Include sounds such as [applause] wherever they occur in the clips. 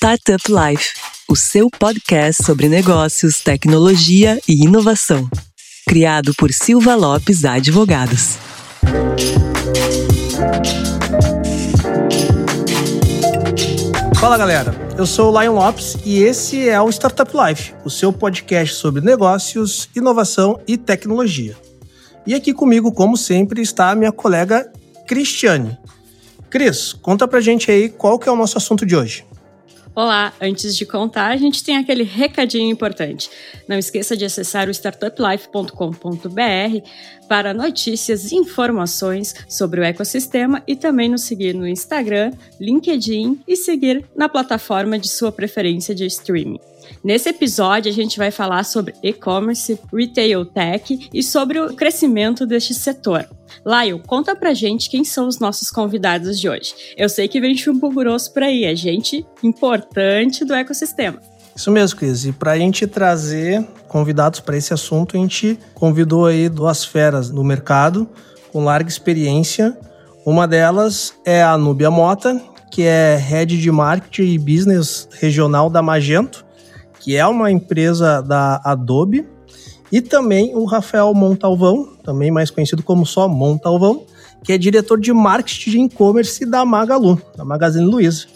Startup Life, o seu podcast sobre negócios, tecnologia e inovação. Criado por Silva Lopes Advogados. Fala galera, eu sou o Lion Lopes e esse é o Startup Life, o seu podcast sobre negócios, inovação e tecnologia. E aqui comigo, como sempre, está a minha colega Cristiane. Cris, conta pra gente aí qual que é o nosso assunto de hoje. Olá, antes de contar, a gente tem aquele recadinho importante. Não esqueça de acessar o startuplife.com.br para notícias e informações sobre o ecossistema e também nos seguir no Instagram, LinkedIn e seguir na plataforma de sua preferência de streaming. Nesse episódio, a gente vai falar sobre e-commerce, retail tech e sobre o crescimento deste setor. Laio, conta pra gente quem são os nossos convidados de hoje. Eu sei que vem chumbo grosso por aí, é gente importante do ecossistema. Isso mesmo, Cris. E para a gente trazer convidados para esse assunto, a gente convidou aí duas feras no mercado com larga experiência. Uma delas é a Núbia Mota, que é Head de Marketing e Business Regional da Magento, que é uma empresa da Adobe. E também o Rafael Montalvão, também mais conhecido como só Montalvão, que é diretor de marketing de e-commerce da Magalu, da Magazine Luiza.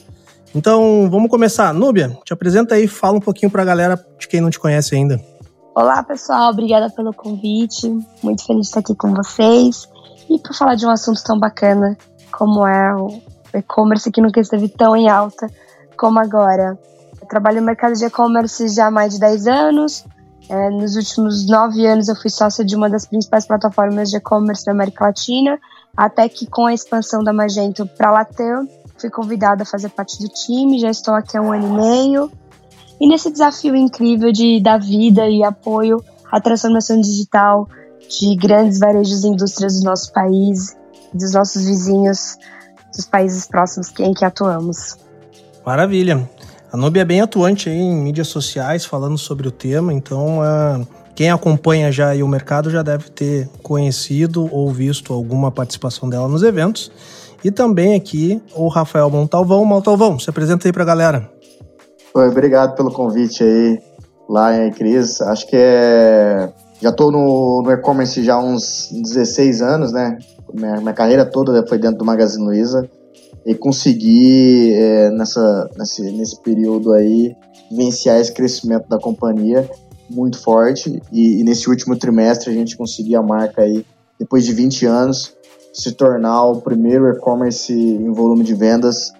Então, vamos começar. Núbia, te apresenta aí, fala um pouquinho para a galera de quem não te conhece ainda. Olá, pessoal, obrigada pelo convite. Muito feliz de estar aqui com vocês e por falar de um assunto tão bacana como é o e-commerce que nunca esteve tão em alta como agora. Eu trabalho no mercado de e-commerce já há mais de 10 anos, é, nos últimos nove anos eu fui sócia de uma das principais plataformas de e-commerce da América Latina, até que com a expansão da Magento para a Latam, fui convidada a fazer parte do time, já estou aqui há um ano e meio. E nesse desafio incrível de dar vida e apoio à transformação digital de grandes varejos e indústrias do nosso país, dos nossos vizinhos, dos países próximos em que atuamos. Maravilha. A Nubia é bem atuante aí em mídias sociais falando sobre o tema, então uh, quem acompanha já o mercado já deve ter conhecido ou visto alguma participação dela nos eventos. E também aqui o Rafael Montalvão. Montalvão, se apresenta aí para a galera. Oi, obrigado pelo convite aí, lá em Cris. Acho que é. Já estou no, no e-commerce já há uns 16 anos, né? Minha, minha carreira toda foi dentro do Magazine Luiza e conseguir é, nessa, nesse, nesse período aí vivenciar esse crescimento da companhia muito forte e, e, nesse último trimestre a gente conseguiu a marca aí depois de 20 anos se tornar o primeiro e-commerce em volume de vendas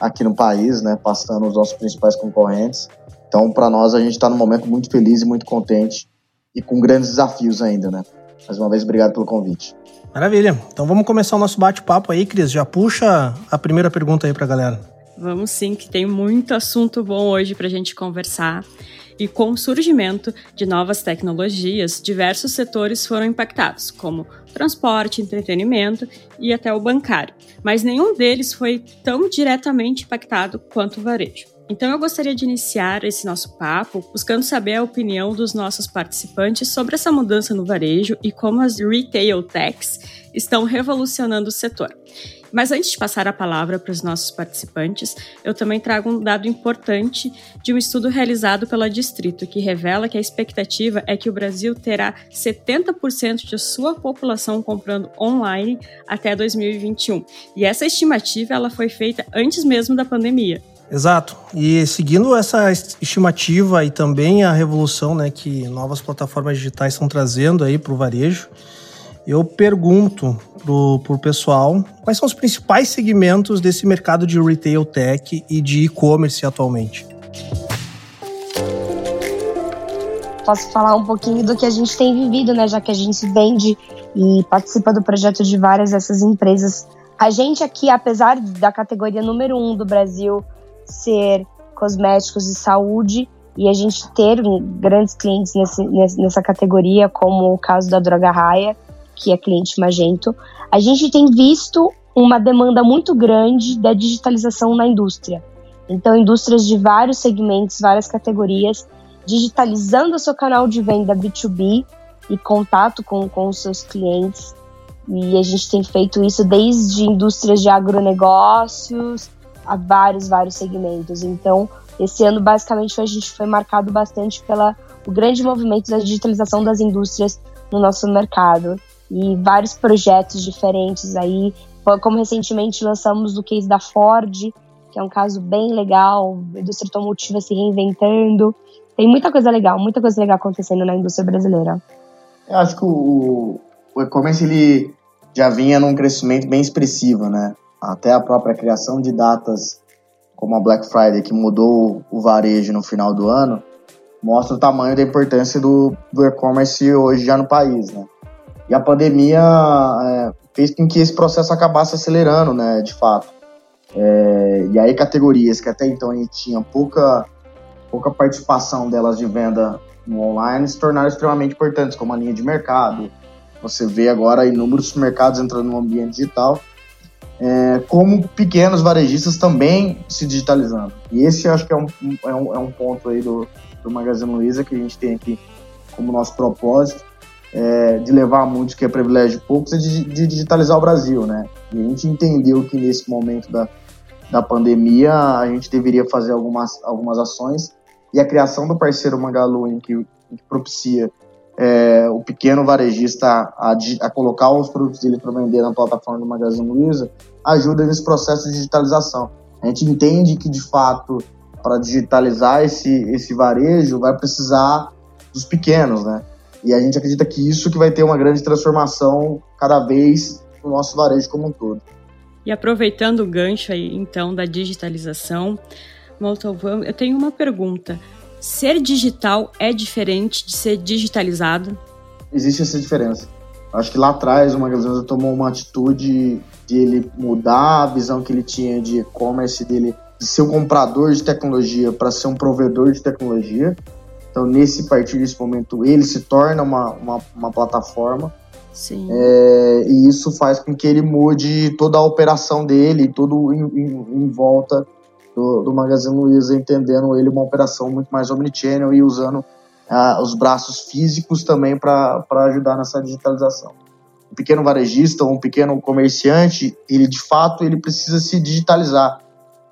aqui no país, né, passando os nossos principais concorrentes. Então, para nós a gente está num momento muito feliz e muito contente e com grandes desafios ainda, né? Mais uma vez, obrigado pelo convite. Maravilha. Então vamos começar o nosso bate-papo aí, Cris. Já puxa a primeira pergunta aí para a galera. Vamos sim, que tem muito assunto bom hoje para a gente conversar. E com o surgimento de novas tecnologias, diversos setores foram impactados, como transporte, entretenimento e até o bancário. Mas nenhum deles foi tão diretamente impactado quanto o varejo. Então eu gostaria de iniciar esse nosso papo buscando saber a opinião dos nossos participantes sobre essa mudança no varejo e como as retail techs estão revolucionando o setor. Mas antes de passar a palavra para os nossos participantes, eu também trago um dado importante de um estudo realizado pela Distrito, que revela que a expectativa é que o Brasil terá 70% de sua população comprando online até 2021. E essa estimativa ela foi feita antes mesmo da pandemia. Exato. E seguindo essa estimativa e também a revolução né, que novas plataformas digitais estão trazendo aí para o varejo, eu pergunto para o pessoal quais são os principais segmentos desse mercado de retail tech e de e-commerce atualmente. Posso falar um pouquinho do que a gente tem vivido, né? Já que a gente vende e participa do projeto de várias dessas empresas. A gente aqui, apesar da categoria número um do Brasil ser cosméticos e saúde e a gente ter grandes clientes nesse, nessa categoria, como o caso da Droga Raia, que é cliente Magento, a gente tem visto uma demanda muito grande da digitalização na indústria. Então, indústrias de vários segmentos, várias categorias, digitalizando o seu canal de venda B2B e contato com, com os seus clientes. E a gente tem feito isso desde indústrias de agronegócios, a vários, vários segmentos. Então, Esse ano, basicamente, a gente foi marcado bastante pela o grande movimento da digitalização das indústrias no nosso mercado e vários projetos diferentes aí, como recentemente lançamos o case da Ford, que é um caso bem legal, a indústria automotiva se reinventando. Tem muita coisa legal, muita coisa legal acontecendo na indústria brasileira. Eu acho que o, o e-commerce ele já vinha num crescimento bem expressivo, né? Até a própria criação de datas como a Black Friday, que mudou o varejo no final do ano, mostra o tamanho da importância do, do e-commerce hoje já no país, né? E a pandemia é, fez com que esse processo acabasse acelerando, né, de fato. É, e aí categorias que até então a gente tinha pouca, pouca participação delas de venda no online se tornaram extremamente importantes, como a linha de mercado. Você vê agora inúmeros supermercados entrando no ambiente digital, é, como pequenos varejistas também se digitalizando. E esse acho que é um, é um, é um ponto aí do, do Magazine Luiza que a gente tem aqui como nosso propósito é, de levar a muitos, que é privilégio de poucos, é de, de, digitalizar o Brasil, né? E a gente entendeu que nesse momento da, da pandemia a gente deveria fazer algumas, algumas ações e a criação do parceiro Magalu, em que, em que propicia é, o pequeno varejista a, a, colocar os produtos dele para vender na plataforma do Magazine Luiza, ajuda nesse processo de digitalização. A gente entende que, de fato, para digitalizar esse, esse varejo, vai precisar dos pequenos, né? E a gente acredita que isso que vai ter uma grande transformação cada vez no nosso varejo como um todo. E aproveitando o gancho aí, então, da digitalização, Moltovan, eu tenho uma pergunta. Ser digital é diferente de ser digitalizado? Existe essa diferença. Acho que lá atrás o Magazine tomou uma atitude de ele mudar a visão que ele tinha de e-commerce dele, de ser um comprador de tecnologia para ser um provedor de tecnologia. Então, nesse partir desse momento, ele se torna uma, uma, uma plataforma. Sim. É, e isso faz com que ele mude toda a operação dele, todo em, em, em volta do, do, Magazine Luiza, entendendo ele uma operação muito mais omnichannel e usando uh, os braços físicos também para ajudar nessa digitalização. Um pequeno varejista um pequeno comerciante, ele de fato ele precisa se digitalizar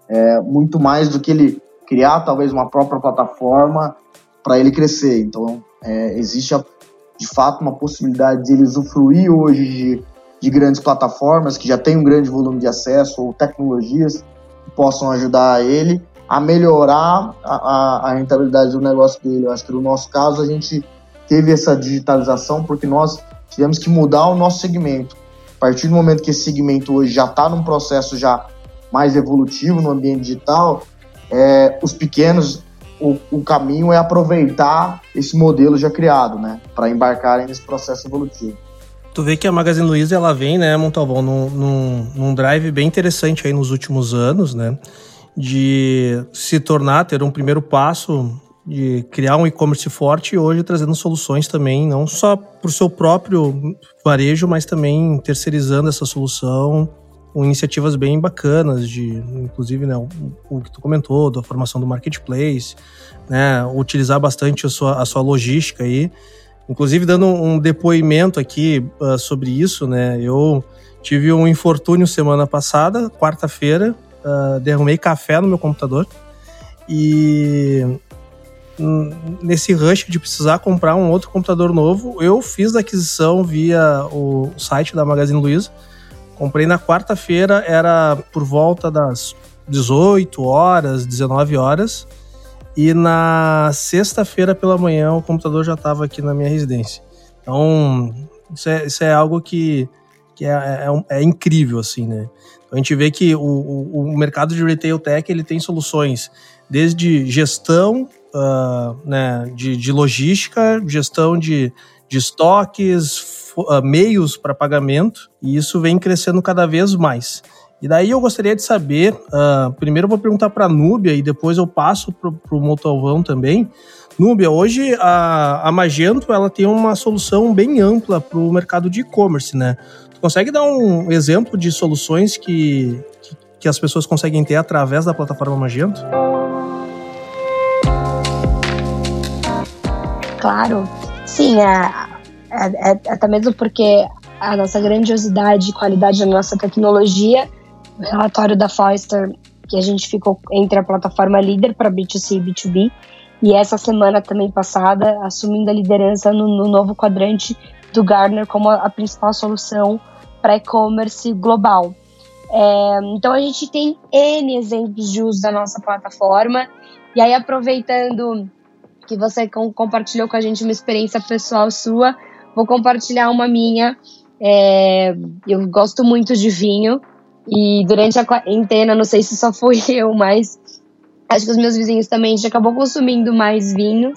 é, muito mais do que ele criar talvez uma própria plataforma para ele crescer. Então, é, existe de fato uma possibilidade de ele usufruir hoje de, de grandes plataformas que já têm um grande volume de acesso ou tecnologias que possam ajudar ele a melhorar a, a, a rentabilidade do negócio dele. Eu acho que no nosso caso a gente teve essa digitalização porque nós tivemos que mudar o nosso segmento. A partir do momento que esse segmento hoje já está num processo já mais evolutivo no ambiente digital, é, os pequenos o, o caminho é aproveitar esse modelo já criado, né? Para embarcarem nesse processo evolutivo. Tu vê que a Magazine Luiza ela vem, né, Montalvão, num, num, num drive bem interessante aí nos últimos anos, né? De se tornar, ter um primeiro passo de criar um e-commerce forte e hoje trazendo soluções também, não só para o seu próprio varejo, mas também terceirizando essa solução com iniciativas bem bacanas, de inclusive né, o, o, que tu comentou, da formação do marketplace, né, utilizar bastante a sua, a sua logística aí. Inclusive, dando um depoimento aqui uh, sobre isso, né, eu tive um infortúnio semana passada, quarta-feira, uh, derrumei café no meu computador e nesse rush de precisar comprar um outro computador novo, eu fiz a aquisição via o site da Magazine Luiza, Comprei na quarta-feira, era por volta das 18 horas, 19 horas. E na sexta-feira pela manhã o computador já estava aqui na minha residência. Então, isso é, isso é algo que, que é, é, é, incrível, assim, né? Então, a gente vê que o, o, o, mercado de retail tech ele tem soluções desde gestão uh, né, de, de logística, gestão de, de estoques, uh, meios para pagamento e isso vem crescendo cada vez mais. E daí eu gostaria de saber, uh, primeiro eu vou perguntar para a Núbia e depois eu passo para o Motovão também. Núbia, hoje a, a Magento ela tem uma solução bem ampla para o mercado de e-commerce, né? Tu consegue dar um exemplo de soluções que, que, que as pessoas conseguem ter através da plataforma Magento? Claro. Sim, é, é, é, até mesmo porque a nossa grandiosidade e qualidade da nossa tecnologia, relatório da Forrester que a gente ficou entre a plataforma líder para B2C e B2B. E essa semana também passada, assumindo a liderança no, no novo quadrante do Gartner como a, a principal solução para e-commerce global. É, então a gente tem N exemplos de uso da nossa plataforma. E aí, aproveitando que você com, compartilhou com a gente uma experiência pessoal sua, vou compartilhar uma minha. É, eu gosto muito de vinho e durante a quarentena, não sei se só fui [laughs] eu, mas acho que os meus vizinhos também já acabou consumindo mais vinho.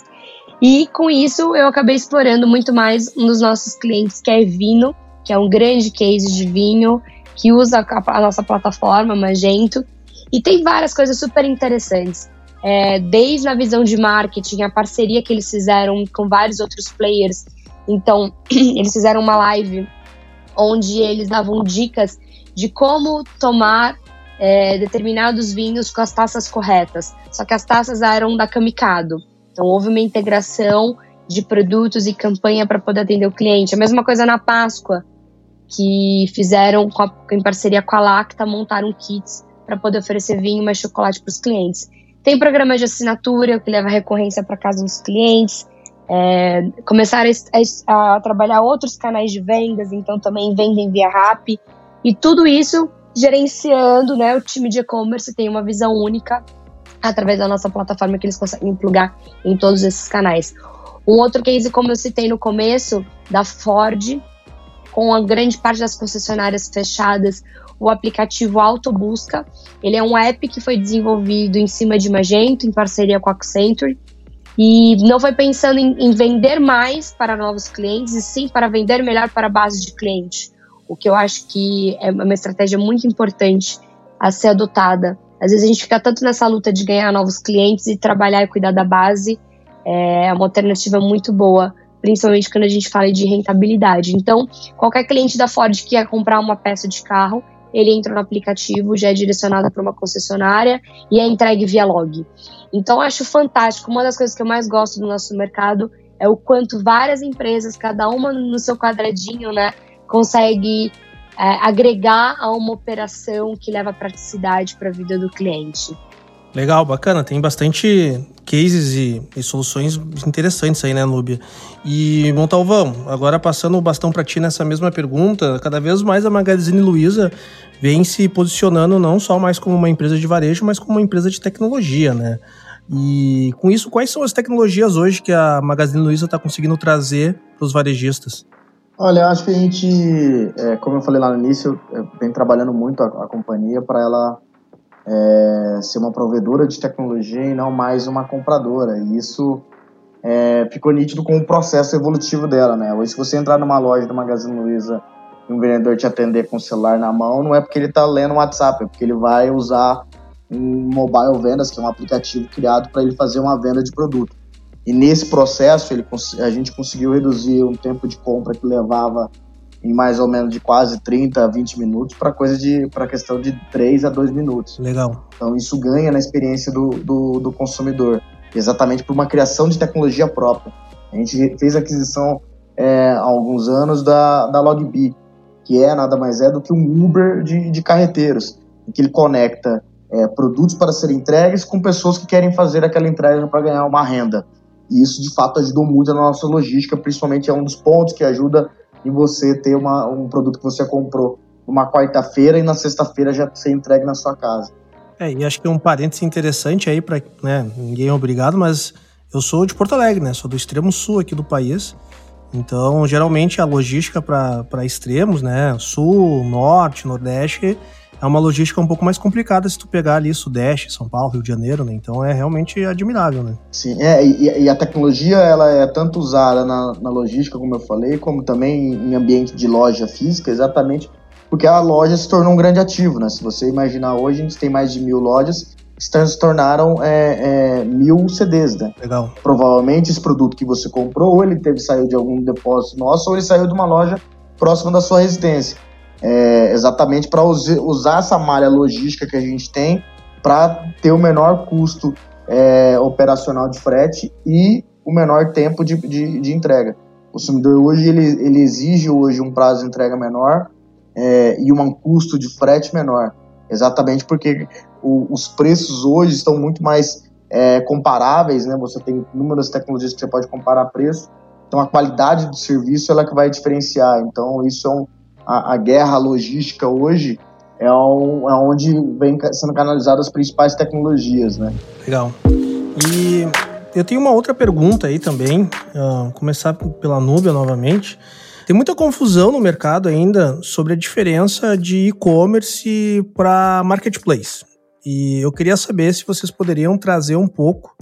E com isso eu acabei explorando muito mais um dos nossos clientes, que é Vino, que é um grande case de vinho, que usa a, a nossa plataforma Magento. E tem várias coisas super interessantes. É, desde a visão de marketing, a parceria que eles fizeram com vários outros players. Então, [clears throat] eles fizeram uma live onde eles davam dicas de como tomar é, determinados vinhos com as taças corretas. Só que as taças eram da Kamikado. Então houve uma integração de produtos e campanha para poder atender o cliente. A mesma coisa na Páscoa, que fizeram a, em parceria com a Lacta, montaram kits para poder oferecer vinho mais chocolate para os clientes. Tem programa de assinatura que leva recorrência para casa dos clientes. É, começaram a, a, a, trabalhar outros canais de vendas, então também vendem via RAP. E tudo isso gerenciando, né? O time de e-commerce tem uma visão única através da nossa plataforma que eles conseguem plugar em todos esses canais. Um outro case, como eu citei no começo, da Ford, com a grande parte das concessionárias fechadas, o aplicativo Autobusca. Ele é um app que foi desenvolvido em cima de Magento, em parceria com a Accenture, e não foi pensando em, em vender mais para novos clientes, e sim para vender melhor para a base de cliente. O que eu acho que é uma estratégia muito importante a ser adotada às vezes a gente fica tanto nessa luta de ganhar novos clientes e trabalhar e cuidar da base. É uma alternativa muito boa, principalmente quando a gente fala de rentabilidade. Então, qualquer cliente da Ford que quer comprar uma peça de carro, ele entra no aplicativo, já é direcionado para uma concessionária e é entregue via log. Então, acho fantástico. Uma das coisas que eu mais gosto do nosso mercado é o quanto várias empresas, cada uma no seu quadradinho, né, consegue é, agregar a uma operação que leva praticidade para a vida do cliente. Legal, bacana. Tem bastante cases e, e, soluções interessantes aí, né, Núbia? E, Montalvão, agora passando o bastão para ti nessa mesma pergunta, cada vez mais a Magazine Luiza vem se posicionando não só mais como uma empresa de varejo, mas como uma empresa de tecnologia, né? E com isso, quais são as tecnologias hoje que a Magazine Luiza está conseguindo trazer para os varejistas? Olha, acho que a gente, é, como eu falei lá no início, vem trabalhando muito a, a companhia para ela é, ser uma provedora de tecnologia e não mais uma compradora. E isso é, ficou nítido com o processo evolutivo dela, né? Hoje, se você entrar numa loja do Magazine Luiza e um vendedor te atender com o celular na mão, não é porque ele está lendo o WhatsApp, é porque ele vai usar um mobile vendas, que é um aplicativo criado para ele fazer uma venda de produto. E nesse processo ele, a gente conseguiu reduzir um tempo de compra que levava em mais ou menos de quase 30 a 20 minutos para coisa de para questão de 3 a 2 minutos. Legal. Então isso ganha na experiência do, do, do consumidor, exatamente por uma criação de tecnologia própria. A gente fez aquisição é, há alguns anos da, da Logbee, que é nada mais é do que um Uber de, de carreteiros, em que ele conecta é, produtos para serem entregues com pessoas que querem fazer aquela entrega para ganhar uma renda. E isso, de fato, ajudou muito na nossa logística, principalmente é um dos pontos que ajuda em você ter uma, um produto que você comprou numa quarta-feira e na sexta-feira já ser entregue na sua casa. É, e acho que um parênteses interessante aí para né, ninguém é obrigado, mas eu sou de Porto Alegre, né? Sou do extremo sul aqui do país. Então, geralmente a logística para extremos, né? Sul, norte, nordeste, é uma logística um pouco mais complicada se tu pegar ali Sudeste, São Paulo, Rio de Janeiro, né? Então é realmente admirável, né? Sim, é, e, e a tecnologia ela é tanto usada na, na, logística, como eu falei, como também em ambiente de loja física, exatamente porque a loja se tornou um grande ativo, né? Se você imaginar hoje, a gente tem mais de mil lojas que se tornaram é, é, mil CDs, né? Legal. Provavelmente esse produto que você comprou, ou ele teve saiu de algum depósito nosso, ou ele saiu de uma loja próxima da sua residência é, exatamente para usar essa malha logística que a gente tem para ter o menor custo é, operacional de frete e o menor tempo de, de, de, entrega. O consumidor hoje ele, ele exige hoje um prazo de entrega menor é, e um custo de frete menor. exatamente porque o, os preços hoje estão muito mais é, comparáveis, né? Você tem inúmeras tecnologias que você pode comparar preço, então a qualidade do serviço ela que vai diferenciar. Então isso é um, a, a guerra logística hoje é, um, é onde vem sendo canalizadas as principais tecnologias, né? Legal. E eu tenho uma outra pergunta aí também, uh, começar pela Nubia novamente. Tem muita confusão no mercado ainda sobre a diferença de e-commerce para marketplace. E eu queria saber se vocês poderiam trazer um pouco,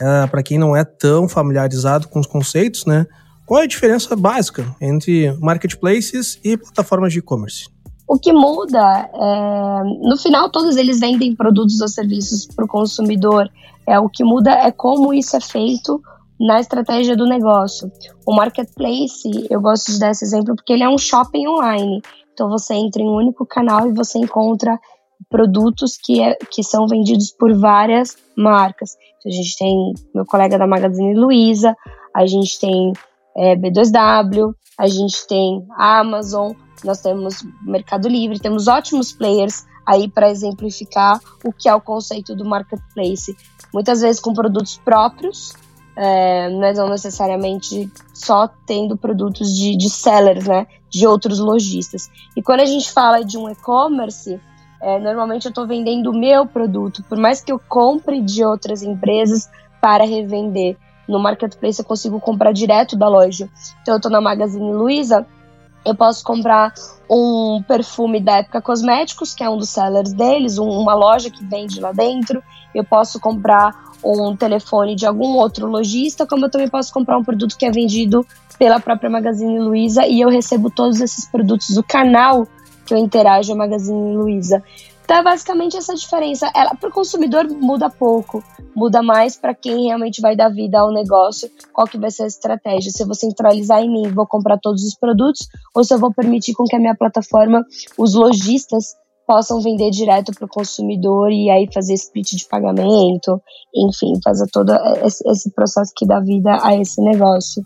uh, para quem não é tão familiarizado com os conceitos, né? Qual é a diferença básica entre marketplaces e plataformas de e-commerce? O que muda, é, no final, todos eles vendem produtos ou serviços para o consumidor. É, o que muda é como isso é feito na estratégia do negócio. O marketplace, eu gosto de dar esse exemplo porque ele é um shopping online. Então você entra em um único canal e você encontra produtos que, é, que são vendidos por várias marcas. Então, a gente tem meu colega da Magazine Luiza, a gente tem é, B2W, a gente tem Amazon, nós temos Mercado Livre, temos ótimos players aí para exemplificar o que é o conceito do marketplace. Muitas vezes com produtos próprios, é, não necessariamente só tendo produtos de, de sellers, né, de outros lojistas. E quando a gente fala de um e-commerce, é, normalmente eu estou vendendo o meu produto, por mais que eu compre de outras empresas para revender. No marketplace eu consigo comprar direto da loja. Então eu estou na Magazine Luiza, eu posso comprar um perfume da Época Cosméticos, que é um dos sellers deles, um, uma loja que vende lá dentro. Eu posso comprar um telefone de algum outro lojista, como eu também posso comprar um produto que é vendido pela própria Magazine Luiza e eu recebo todos esses produtos do canal que eu interajo a Magazine Luiza. Então é basicamente essa diferença. Ela para o consumidor muda pouco, muda mais para quem realmente vai dar vida ao negócio, qual que vai ser a estratégia. Se eu vou centralizar em mim, vou comprar todos os produtos, ou se eu vou permitir com que a minha plataforma, os lojistas, possam vender direto para o consumidor e aí fazer split de pagamento, enfim, fazer todo esse, processo que dá vida a esse negócio.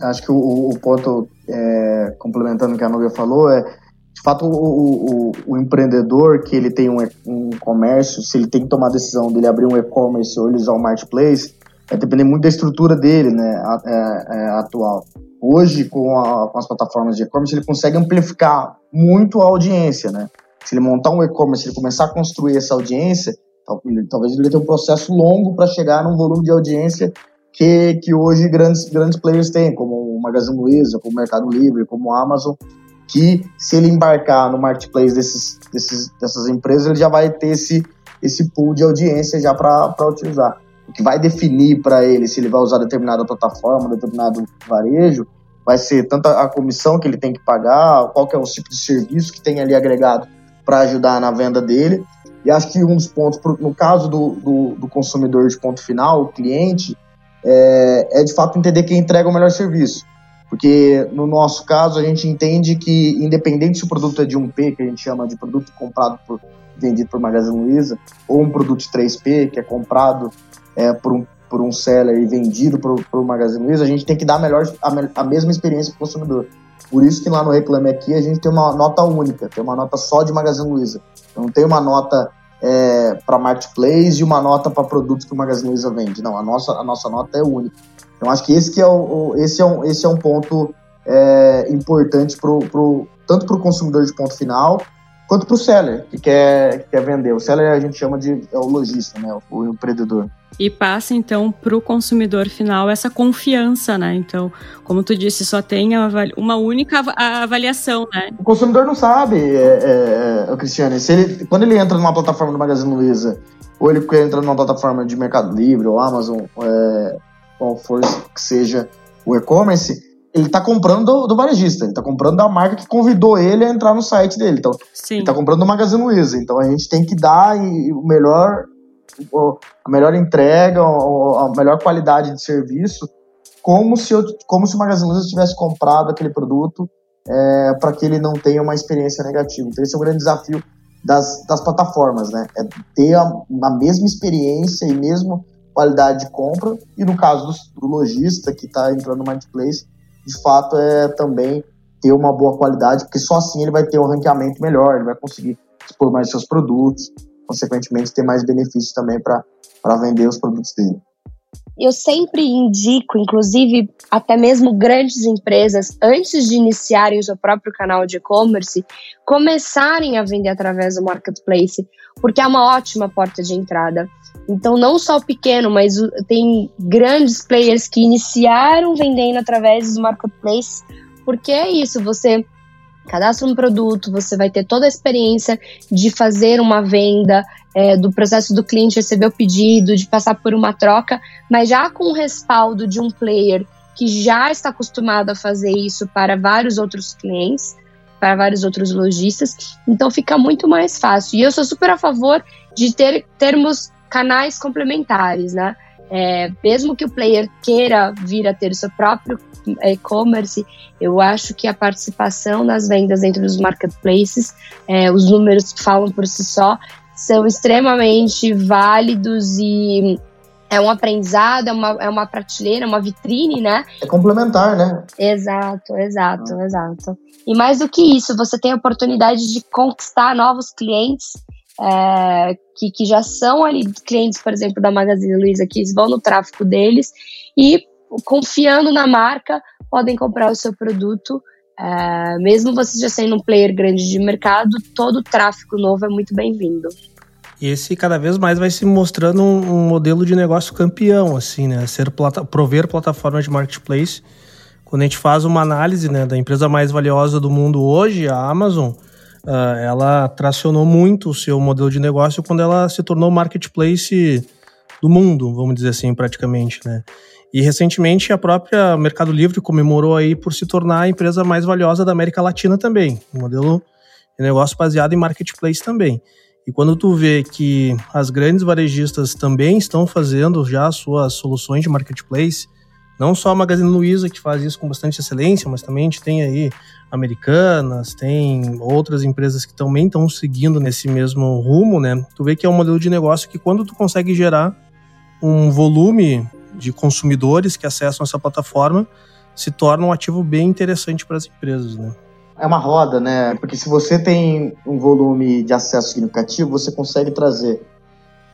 Acho que o, o ponto, é, complementando o que a Nubia falou, é fato, o, o, o, empreendedor que ele tem um, um comércio, se ele tem que tomar a decisão dele abrir um e-commerce ou ele usar um marketplace, vai depender muito da estrutura dele, né, é, é, atual. Hoje, com, a, com as plataformas de e-commerce, ele consegue amplificar muito a audiência, né? Se ele montar um e-commerce, ele começar a construir essa audiência, talvez ele tenha um processo longo para chegar num volume de audiência que, que hoje grandes, grandes players têm, como o Magazine Luiza, como o Mercado Livre, como o Amazon, que se ele embarcar no marketplace desses, desses, dessas empresas, ele já vai ter esse, esse pool de audiência já para utilizar. O que vai definir para ele se ele vai usar determinada plataforma, determinado varejo, vai ser tanto a comissão que ele tem que pagar, qual que é o tipo de serviço que tem ali agregado para ajudar na venda dele. E acho que um dos pontos, no caso do, do, do consumidor de ponto final, o cliente, é, é de fato entender quem entrega o melhor serviço. Porque no nosso caso a gente entende que, independente se o produto é de 1P, que a gente chama de produto comprado por vendido por Magazine Luiza, ou um produto de 3P, que é comprado é, por, um, por um seller e vendido por, por Magazine Luiza, a gente tem que dar a, melhor, a, a mesma experiência para o consumidor. Por isso que lá no Reclame Aqui a gente tem uma nota única, tem uma nota só de Magazine Luiza. Não tem uma nota é, para marketplace e uma nota para produtos que o Magazine Luiza vende. Não, a nossa, a nossa nota é única. Então acho que esse que é o, esse é um, esse é um ponto é, importante pro, pro, tanto para o consumidor de ponto final quanto para o seller que quer, que quer vender. O seller a gente chama de é o lojista, né, o empreendedor. E passa então para o consumidor final essa confiança, né? Então, como tu disse, só tem uma única avaliação, né? O consumidor não sabe, é, é, é, Cristiane, se ele, quando ele entra numa plataforma do Magazine Luiza ou ele entra numa plataforma de Mercado Livre ou Amazon, é, qual for que seja o e-commerce, ele está comprando do, do, varejista, ele está comprando da marca que convidou ele a entrar no site dele. Então, Sim. ele está comprando do Magazine Luiza. Então, a gente tem que dar o melhor, a melhor entrega, a melhor qualidade de serviço, como se, eu, como se o Magazine Luiza tivesse comprado aquele produto é, para que ele não tenha uma experiência negativa. Então, esse é o grande desafio das, das plataformas, né? É ter a, a mesma experiência e mesmo qualidade de compra, e no caso do, lojista que está entrando no marketplace, de fato é também ter uma boa qualidade, porque só assim ele vai ter um ranqueamento melhor, ele vai conseguir expor mais seus produtos, consequentemente ter mais benefícios também para vender os produtos dele. Eu sempre indico, inclusive até mesmo grandes empresas, antes de iniciarem o seu próprio canal de e-commerce, começarem a vender através do marketplace, porque é uma ótima porta de entrada. Então, não só o pequeno, mas tem grandes players que iniciaram vendendo através dos marketplaces, porque é isso, você cadastra um produto, você vai ter toda a experiência de fazer uma venda, é, do processo do cliente receber o pedido, de passar por uma troca, mas já com o respaldo de um player que já está acostumado a fazer isso para vários outros clientes, para vários outros lojistas, então fica muito mais fácil. E eu sou super a favor de ter termos canais complementares, né? É, mesmo que o player queira vir a ter o seu próprio e-commerce, eu acho que a participação nas vendas dentro dos marketplaces, é, os números falam por si só, são extremamente válidos e é um aprendizado, é uma, é uma prateleira, uma vitrine, né? É complementar, né? Exato, exato, ah. exato. E mais do que isso, você tem a oportunidade de conquistar novos clientes é, que, que já são ali clientes, por exemplo, da Magazine Luiza, que vão no tráfego deles e confiando na marca, podem comprar o seu produto. É, mesmo você já sendo um player grande de mercado, todo o tráfego novo é muito bem-vindo. E esse cada vez mais vai se mostrando um, um modelo de negócio campeão, assim, né? Ser plata prover plataformas de marketplace. Quando a gente faz uma análise né, da empresa mais valiosa do mundo hoje, a Amazon, ela tracionou muito o seu modelo de negócio quando ela se tornou marketplace do mundo, vamos dizer assim, praticamente, né? E recentemente a própria Mercado Livre comemorou aí por se tornar a empresa mais valiosa da América Latina também, um modelo de negócio baseado em marketplace também. E quando tu vê que as grandes varejistas também estão fazendo já suas soluções de marketplace, não só a Magazine Luiza que faz isso com bastante excelência, mas também a gente tem aí Americanas, tem outras empresas que também estão seguindo nesse mesmo rumo, né? Tu vê que é um modelo de negócio que quando tu consegue gerar um volume de consumidores que acessam essa plataforma, se torna um ativo bem interessante para as empresas, né? É uma roda, né? Porque se você tem um volume de acesso significativo, você consegue trazer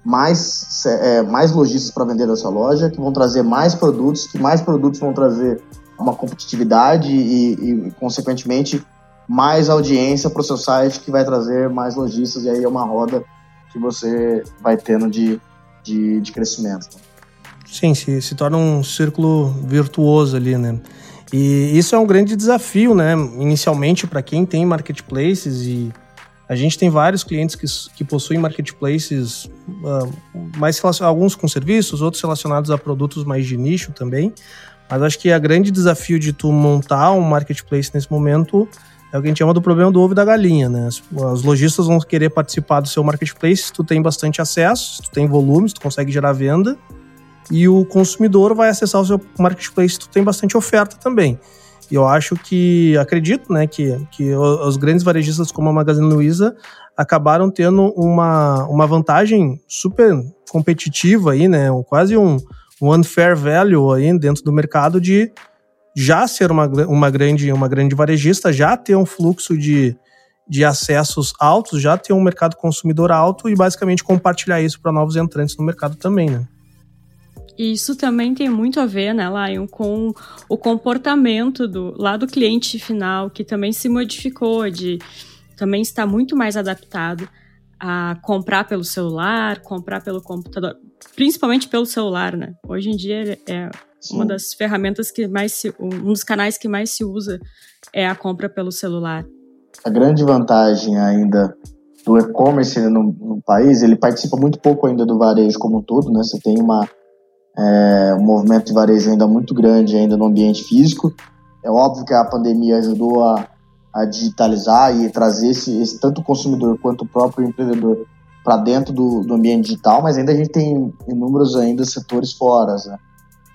mais, é, mais lojistas para vender na sua loja, que vão trazer mais produtos, que mais produtos vão trazer uma competitividade e, e consequentemente, mais audiência para o seu site, que vai trazer mais lojistas, e aí é uma roda que você vai tendo de, de, de crescimento. Sim, se, se torna um círculo virtuoso ali, né? E isso é um grande desafio, né? Inicialmente, para quem tem marketplaces e a gente tem vários clientes que, que possuem marketplaces, uh, mais alguns com serviços, outros relacionados a produtos mais de nicho também. Mas acho que o grande desafio de tu montar um marketplace nesse momento é o que a gente chama do problema do ovo e da galinha, né? Os lojistas vão querer participar do seu marketplace se tu tem bastante acesso, se tu tem volume, se tu consegue gerar venda e o consumidor vai acessar o seu marketplace, tu tem bastante oferta também. E eu acho que, acredito, né, que, que os grandes varejistas como a Magazine Luiza acabaram tendo uma, uma vantagem super competitiva aí, né, quase um, um unfair value aí dentro do mercado de já ser uma, uma, grande, uma grande varejista, já ter um fluxo de, de acessos altos, já ter um mercado consumidor alto e basicamente compartilhar isso para novos entrantes no mercado também, né? E isso também tem muito a ver, né, Lion, com o comportamento do, lá do cliente final, que também se modificou, de também está muito mais adaptado a comprar pelo celular, comprar pelo computador, principalmente pelo celular, né? Hoje em dia é Sim. uma das ferramentas que mais se, um dos canais que mais se usa é a compra pelo celular. A grande vantagem ainda do e-commerce no, no, país, ele participa muito pouco ainda do varejo como um todo, né? Você tem uma é, um movimento de varejo ainda muito grande ainda no ambiente físico. É óbvio que a pandemia ajudou a, a digitalizar e trazer esse, esse, tanto o consumidor quanto o próprio empreendedor para dentro do, do, ambiente digital, mas ainda a gente tem inúmeros ainda setores fora. Né?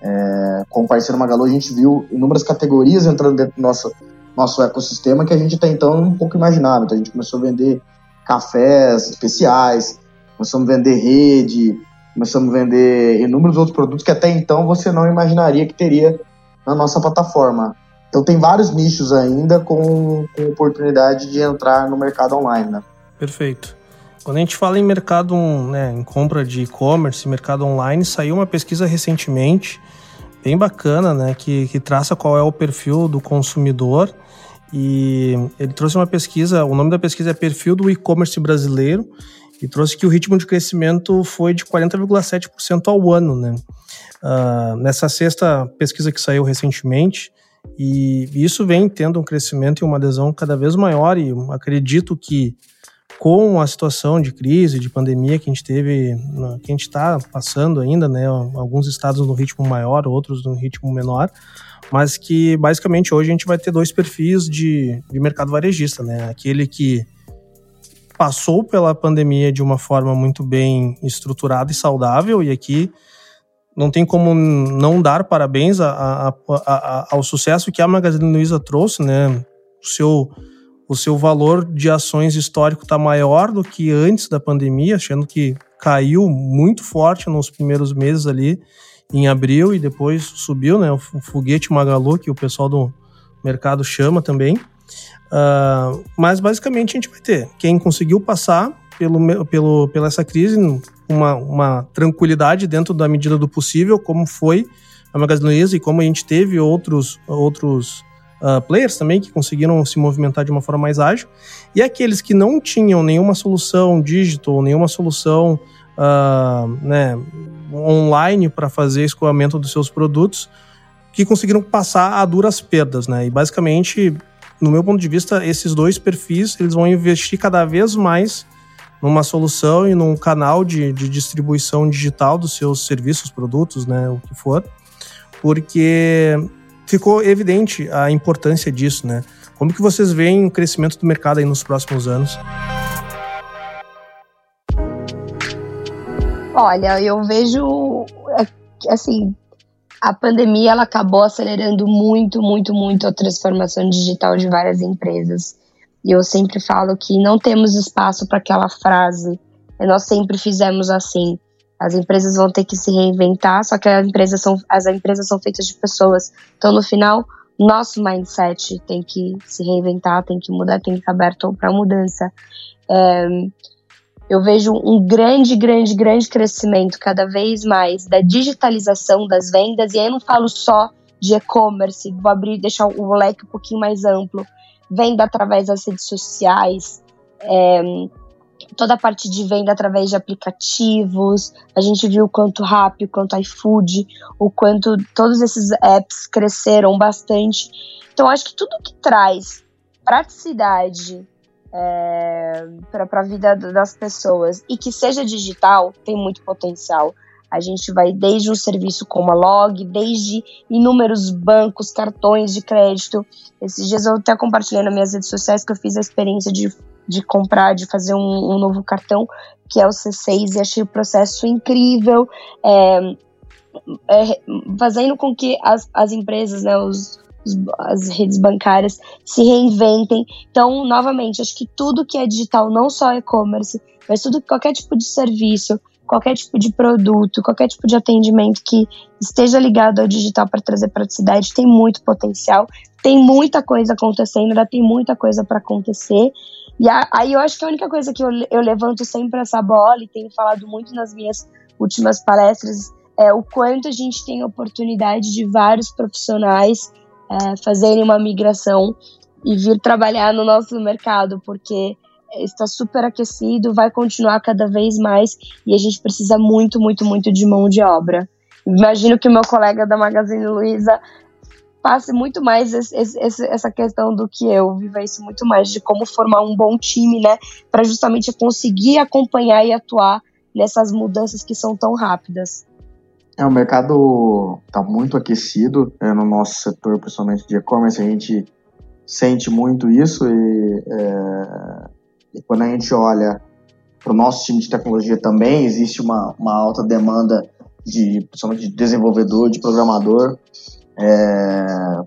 É, com o parceiro Magalu, a gente viu inúmeras categorias entrando dentro do nosso, nosso ecossistema que a gente até então um pouco imaginava. Então a gente começou a vender cafés especiais, começamos a vender rede, começamos a vender inúmeros outros produtos que até então você não imaginaria que teria na nossa plataforma. Então tem vários nichos ainda com, com oportunidade de entrar no mercado online, né? Perfeito. Quando a gente fala em mercado, né, em compra de e-commerce, mercado online, saiu uma pesquisa recentemente, bem bacana, né, que, que traça qual é o perfil do consumidor. E ele trouxe uma pesquisa, o nome da pesquisa é Perfil do E-Commerce Brasileiro, e trouxe que o ritmo de crescimento foi de 40,7% ao ano, né? Uh, nessa sexta pesquisa que saiu recentemente, e isso vem tendo um crescimento e uma adesão cada vez maior, e acredito que com a situação de crise, de pandemia que a gente teve, que a gente está passando ainda, né? Alguns estados no ritmo maior, outros no ritmo menor, mas que basicamente hoje a gente vai ter dois perfis de, de mercado varejista, né? Aquele que passou pela pandemia de uma forma muito bem estruturada e saudável, e aqui não tem como não dar parabéns a, a, a, ao sucesso que a Magazine Luiza trouxe, né? O seu, o seu valor de ações histórico está maior do que antes da pandemia, achando que caiu muito forte nos primeiros meses ali em abril e depois subiu, né? O foguete Magalu, que o pessoal do mercado chama também. Uh, mas basicamente a gente vai ter quem conseguiu passar pelo, pelo, pela essa crise uma, uma tranquilidade dentro da medida do possível, como foi a Magazine Luiza e como a gente teve outros, outros uh, players também que conseguiram se movimentar de uma forma mais ágil. E aqueles que não tinham nenhuma solução digital, nenhuma solução uh, né, online para fazer escoamento dos seus produtos, que conseguiram passar a duras perdas, né? E basicamente no meu ponto de vista, esses dois perfis eles vão investir cada vez mais numa solução e num canal de, de distribuição digital dos seus serviços, produtos, né, o que for, porque ficou evidente a importância disso, né? Como que vocês veem o crescimento do mercado aí nos próximos anos? Olha, eu vejo assim, a pandemia ela acabou acelerando muito, muito, muito a transformação digital de várias empresas. E eu sempre falo que não temos espaço para aquela frase, nós sempre fizemos assim. As empresas vão ter que se reinventar, só que as empresas são, as empresas são feitas de pessoas. Então, no final, nosso mindset tem que se reinventar, tem que mudar, tem que estar aberto para mudança. É, eu vejo um grande, grande, grande crescimento cada vez mais da digitalização das vendas, e aí eu não falo só de e-commerce, vou abrir, deixar o leque um pouquinho mais amplo. Venda através das redes sociais, é, toda a parte de venda através de aplicativos. A gente viu o quanto Rappi, o quanto iFood, o quanto todos esses apps cresceram bastante. Então, acho que tudo que traz praticidade, é, para a vida das pessoas e que seja digital tem muito potencial. A gente vai desde um serviço como a Log, desde inúmeros bancos, cartões de crédito. Esses dias eu até compartilhei nas minhas redes sociais que eu fiz a experiência de, de comprar, de fazer um, um novo cartão, que é o C6, e achei o processo incrível. É, é, fazendo com que as, as empresas, né, os, as redes bancárias se reinventem. Então, novamente, acho que tudo que é digital, não só e-commerce, mas tudo qualquer tipo de serviço, qualquer tipo de produto, qualquer tipo de atendimento que esteja ligado ao digital para trazer praticidade tem muito potencial. Tem muita coisa acontecendo, ainda tem muita coisa para acontecer. E aí eu acho que a única coisa que eu, eu levanto sempre essa bola e tenho falado muito nas minhas últimas palestras é o quanto a gente tem oportunidade de vários profissionais é, fazerem uma migração e vir trabalhar no nosso mercado, porque está super aquecido, vai continuar cada vez mais e a gente precisa muito, muito, muito de mão de obra. Imagino que o meu colega da Magazine Luiza passe muito mais esse, esse, essa questão do que eu, viva isso muito mais de como formar um bom time, né, para justamente conseguir acompanhar e atuar nessas mudanças que são tão rápidas. É, o mercado está muito aquecido é, no nosso setor, principalmente de e-commerce, a gente sente muito isso e, é, e quando a gente olha para o nosso time de tecnologia também, existe uma, uma alta demanda de, principalmente de desenvolvedor, de programador. É,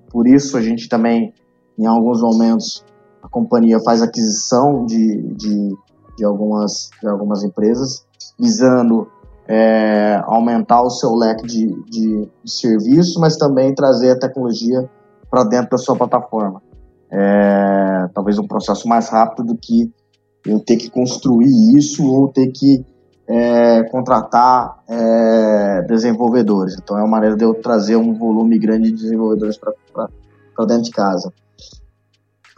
por isso a gente também, em alguns momentos, a companhia faz aquisição de, de, de algumas, de algumas empresas, visando é, aumentar o seu leque de, de, de serviços, mas também trazer a tecnologia para dentro da sua plataforma. É, talvez um processo mais rápido do que eu ter que construir isso ou ter que é, contratar é, desenvolvedores. Então é uma maneira de eu trazer um volume grande de desenvolvedores para dentro de casa.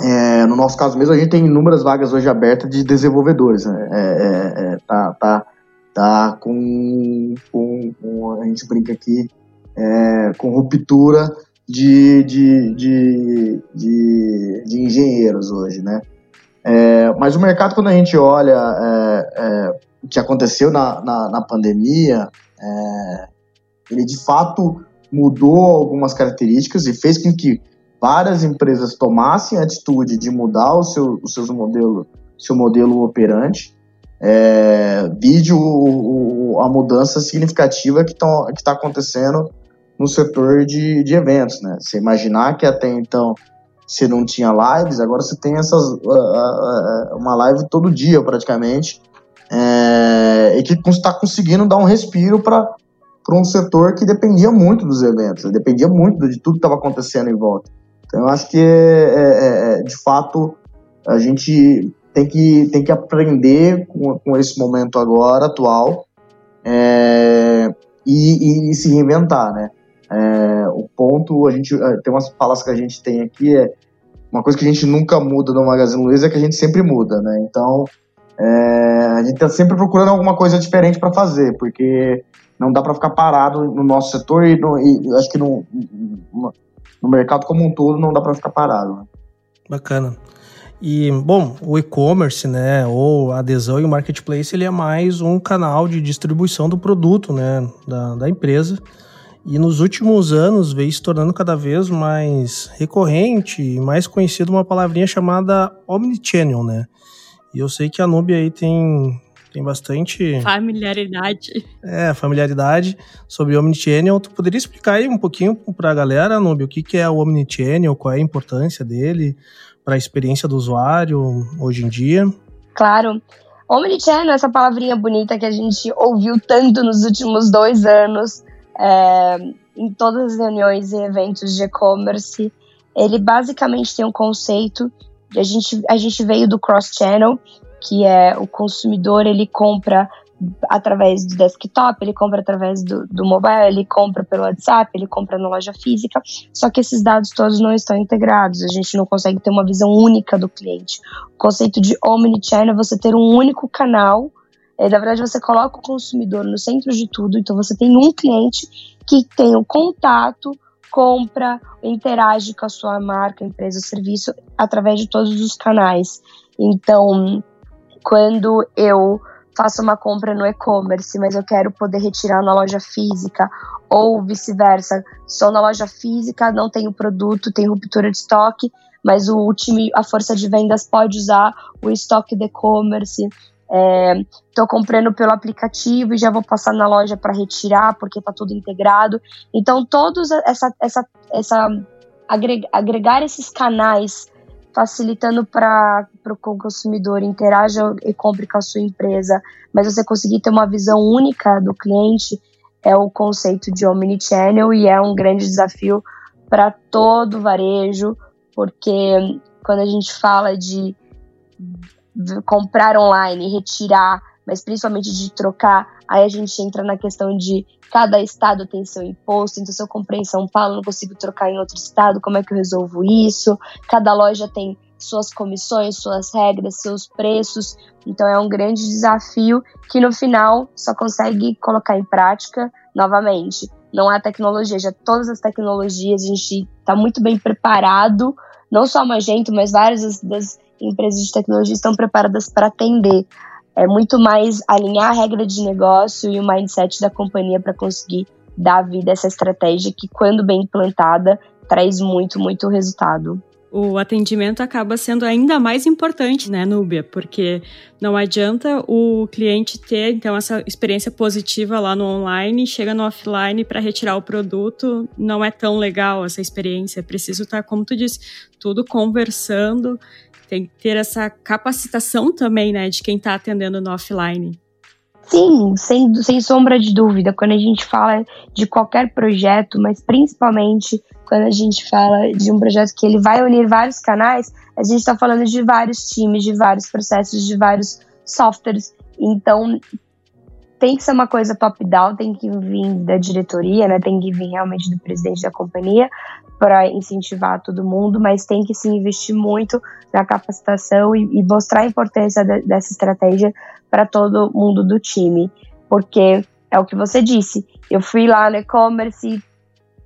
É, no nosso caso mesmo, a gente tem inúmeras vagas hoje abertas de desenvolvedores. Né? É, é tá, tá, tá com, com, com, A gente brinca aqui é, com ruptura de, de, de, de, de engenheiros hoje, né? É, mas o mercado, quando a gente olha o que aconteceu na, na, na pandemia, ele de fato mudou algumas características e fez com que várias empresas tomassem a atitude de mudar o seu, o seu modelo, seu modelo operante, é, vide o, o, a mudança significativa que está acontecendo no setor de, de eventos, né? Você imaginar que até então você não tinha lives, agora você tem essas uma live todo dia praticamente, é, e que está conseguindo dar um respiro para um setor que dependia muito dos eventos, dependia muito de tudo que estava acontecendo em volta. Então, eu acho que, é, é, é, de fato, a gente tem que, tem que aprender com, com esse momento agora, atual, é, e, e, se reinventar, né? É, o ponto, a gente é, tem umas palavras que a gente tem aqui, é uma coisa que a gente nunca muda no Magazine Luiza é que a gente sempre muda, né? Então, é, a gente está sempre procurando alguma coisa diferente para fazer, porque não dá para ficar parado no nosso setor e, no, e acho que no, no mercado como um todo não dá para ficar parado. Né? Bacana. E, bom, o e-commerce, né, ou a adesão e o marketplace, ele é mais um canal de distribuição do produto, né, da, da empresa. E nos últimos anos veio se tornando cada vez mais recorrente e mais conhecido uma palavrinha chamada omnichannel, né? E eu sei que a Nubia aí tem tem bastante. Familiaridade. É, familiaridade sobre Omnichannel. Tu poderia explicar aí um pouquinho para a galera, Nubi, o que, que é o Omnichannel, qual é a importância dele para a experiência do usuário hoje em dia? Claro. Omnichannel, essa palavrinha bonita que a gente ouviu tanto nos últimos dois anos, é, em todas as reuniões e eventos de e-commerce, ele basicamente tem um conceito. A gente, a gente veio do cross-channel, que é o consumidor ele compra através do desktop, ele compra através do, do mobile, ele compra pelo WhatsApp, ele compra na loja física, só que esses dados todos não estão integrados, a gente não consegue ter uma visão única do cliente. O conceito de omnichannel é você ter um único canal, é, na verdade você coloca o consumidor no centro de tudo, então você tem um cliente que tem o contato, compra, interage com a sua marca, empresa serviço através de todos os canais. Então, quando eu faço uma compra no e-commerce, mas eu quero poder retirar na loja física, ou vice-versa, sou na loja física, não tenho produto, tem ruptura de estoque, mas o time, a força de vendas pode usar o estoque do e-commerce. Estou é, comprando pelo aplicativo e já vou passar na loja para retirar, porque está tudo integrado. Então, todos essa, essa, essa agregar esses canais facilitando para o consumidor interaja e compre com a sua empresa, mas você conseguir ter uma visão única do cliente é o conceito de omnichannel e é um grande desafio para todo varejo, porque quando a gente fala de comprar online, retirar, mas principalmente de trocar, aí a gente entra na questão de cada estado tem seu imposto, então se eu comprei em São Paulo, não consigo trocar em outro estado, como é que eu resolvo isso? Cada loja tem suas comissões, suas regras, seus preços, então é um grande desafio que no final só consegue colocar em prática novamente. Não há tecnologia, já todas as tecnologias, a gente está muito bem preparado, não só a Magento, mas várias das, das empresas de tecnologia estão preparadas para atender é muito mais alinhar a regra de negócio e o mindset da companhia para conseguir dar vida a essa estratégia que, quando bem implantada, traz muito, muito resultado. O atendimento acaba sendo ainda mais importante, né, Núbia? Porque não adianta o cliente ter, então, essa experiência positiva lá no online, chega no offline para retirar o produto, não é tão legal essa experiência. É preciso estar, tá, como tu disse, tudo conversando tem que ter essa capacitação também, né, de quem está atendendo no offline. Sim, sem, sem sombra de dúvida. Quando a gente fala de qualquer projeto, mas principalmente quando a gente fala de um projeto que ele vai unir vários canais, a gente está falando de vários times, de vários processos, de vários softwares. Então, tem que ser uma coisa top-down, tem que vir da diretoria, né? Tem que vir realmente do presidente da companhia para incentivar todo mundo, mas tem que se investir muito na capacitação e, e mostrar a importância de, dessa estratégia para todo mundo do time, porque é o que você disse. Eu fui lá no e-commerce,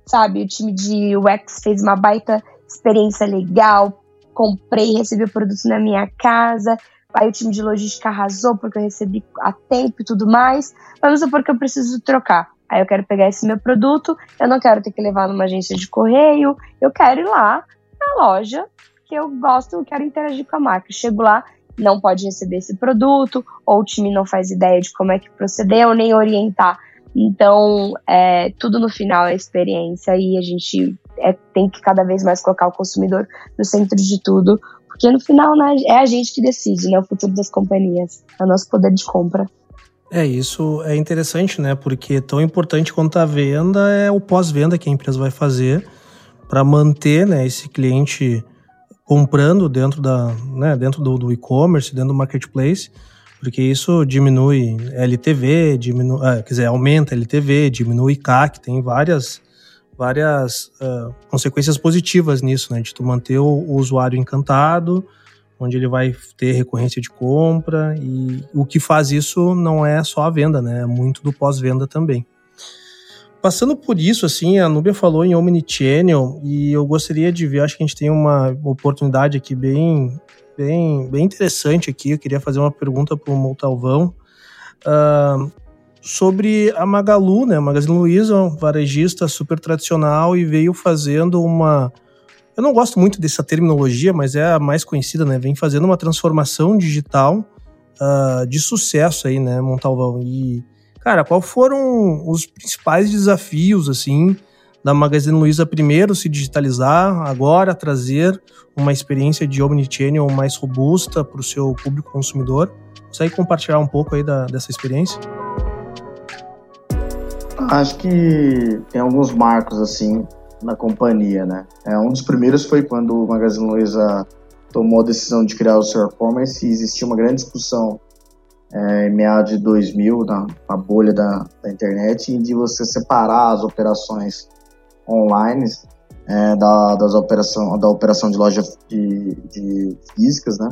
sabe, o time de UX fez uma baita experiência legal, comprei, recebi o produto na minha casa, aí o time de logística arrasou porque eu recebi a tempo e tudo mais. Vamos supor que eu preciso trocar. Aí eu quero pegar esse meu produto, eu não quero ter que levar numa agência de correio, eu quero ir lá na loja que eu gosto, eu quero interagir com a marca. Chego lá, não pode receber esse produto, ou o time não faz ideia de como é que proceder, ou nem orientar. Então, é, tudo no final é experiência e a gente é, tem que cada vez mais colocar o consumidor no centro de tudo, porque no final, né, é a gente que decide, né, o futuro das companhias, é o nosso poder de compra. É, isso é interessante, né? Porque tão importante quanto a venda é o pós-venda que a empresa vai fazer para manter né, esse cliente comprando dentro, da, né, dentro do, do e-commerce, dentro do marketplace, porque isso diminui LTV, diminui, ah, quer dizer, aumenta LTV, diminui CAC, tem várias várias uh, consequências positivas nisso, né? De tu manter o, o, usuário encantado, onde ele vai ter recorrência de compra e o que faz isso não é só a venda, né? É muito do pós-venda também. Passando por isso, assim, a Nubia falou em Omnichannel e eu gostaria de ver, acho que a gente tem uma oportunidade aqui bem, bem, bem interessante aqui. Eu queria fazer uma pergunta para o Montalvão. Uh, sobre a Magalu, né? Magazine Luiza, um varejista super tradicional e veio fazendo uma. Eu não gosto muito dessa terminologia, mas é a mais conhecida, né? Vem fazendo uma transformação digital uh, de sucesso aí, né, Montalvão? E, cara, qual foram os principais desafios, assim, da Magazine Luiza primeiro se digitalizar, agora trazer uma experiência de omnichannel mais robusta para o seu público consumidor? Consegue compartilhar um pouco aí da, dessa experiência? Acho que tem alguns marcos assim na companhia, né? É, um dos primeiros foi quando o Magazine Luiza tomou a decisão de criar o seu e-commerce e existia uma grande discussão é, em meados de 2000, na, na bolha da, da, internet, de você separar as operações online é, da, das operação, da operação de loja de, de físicas, né?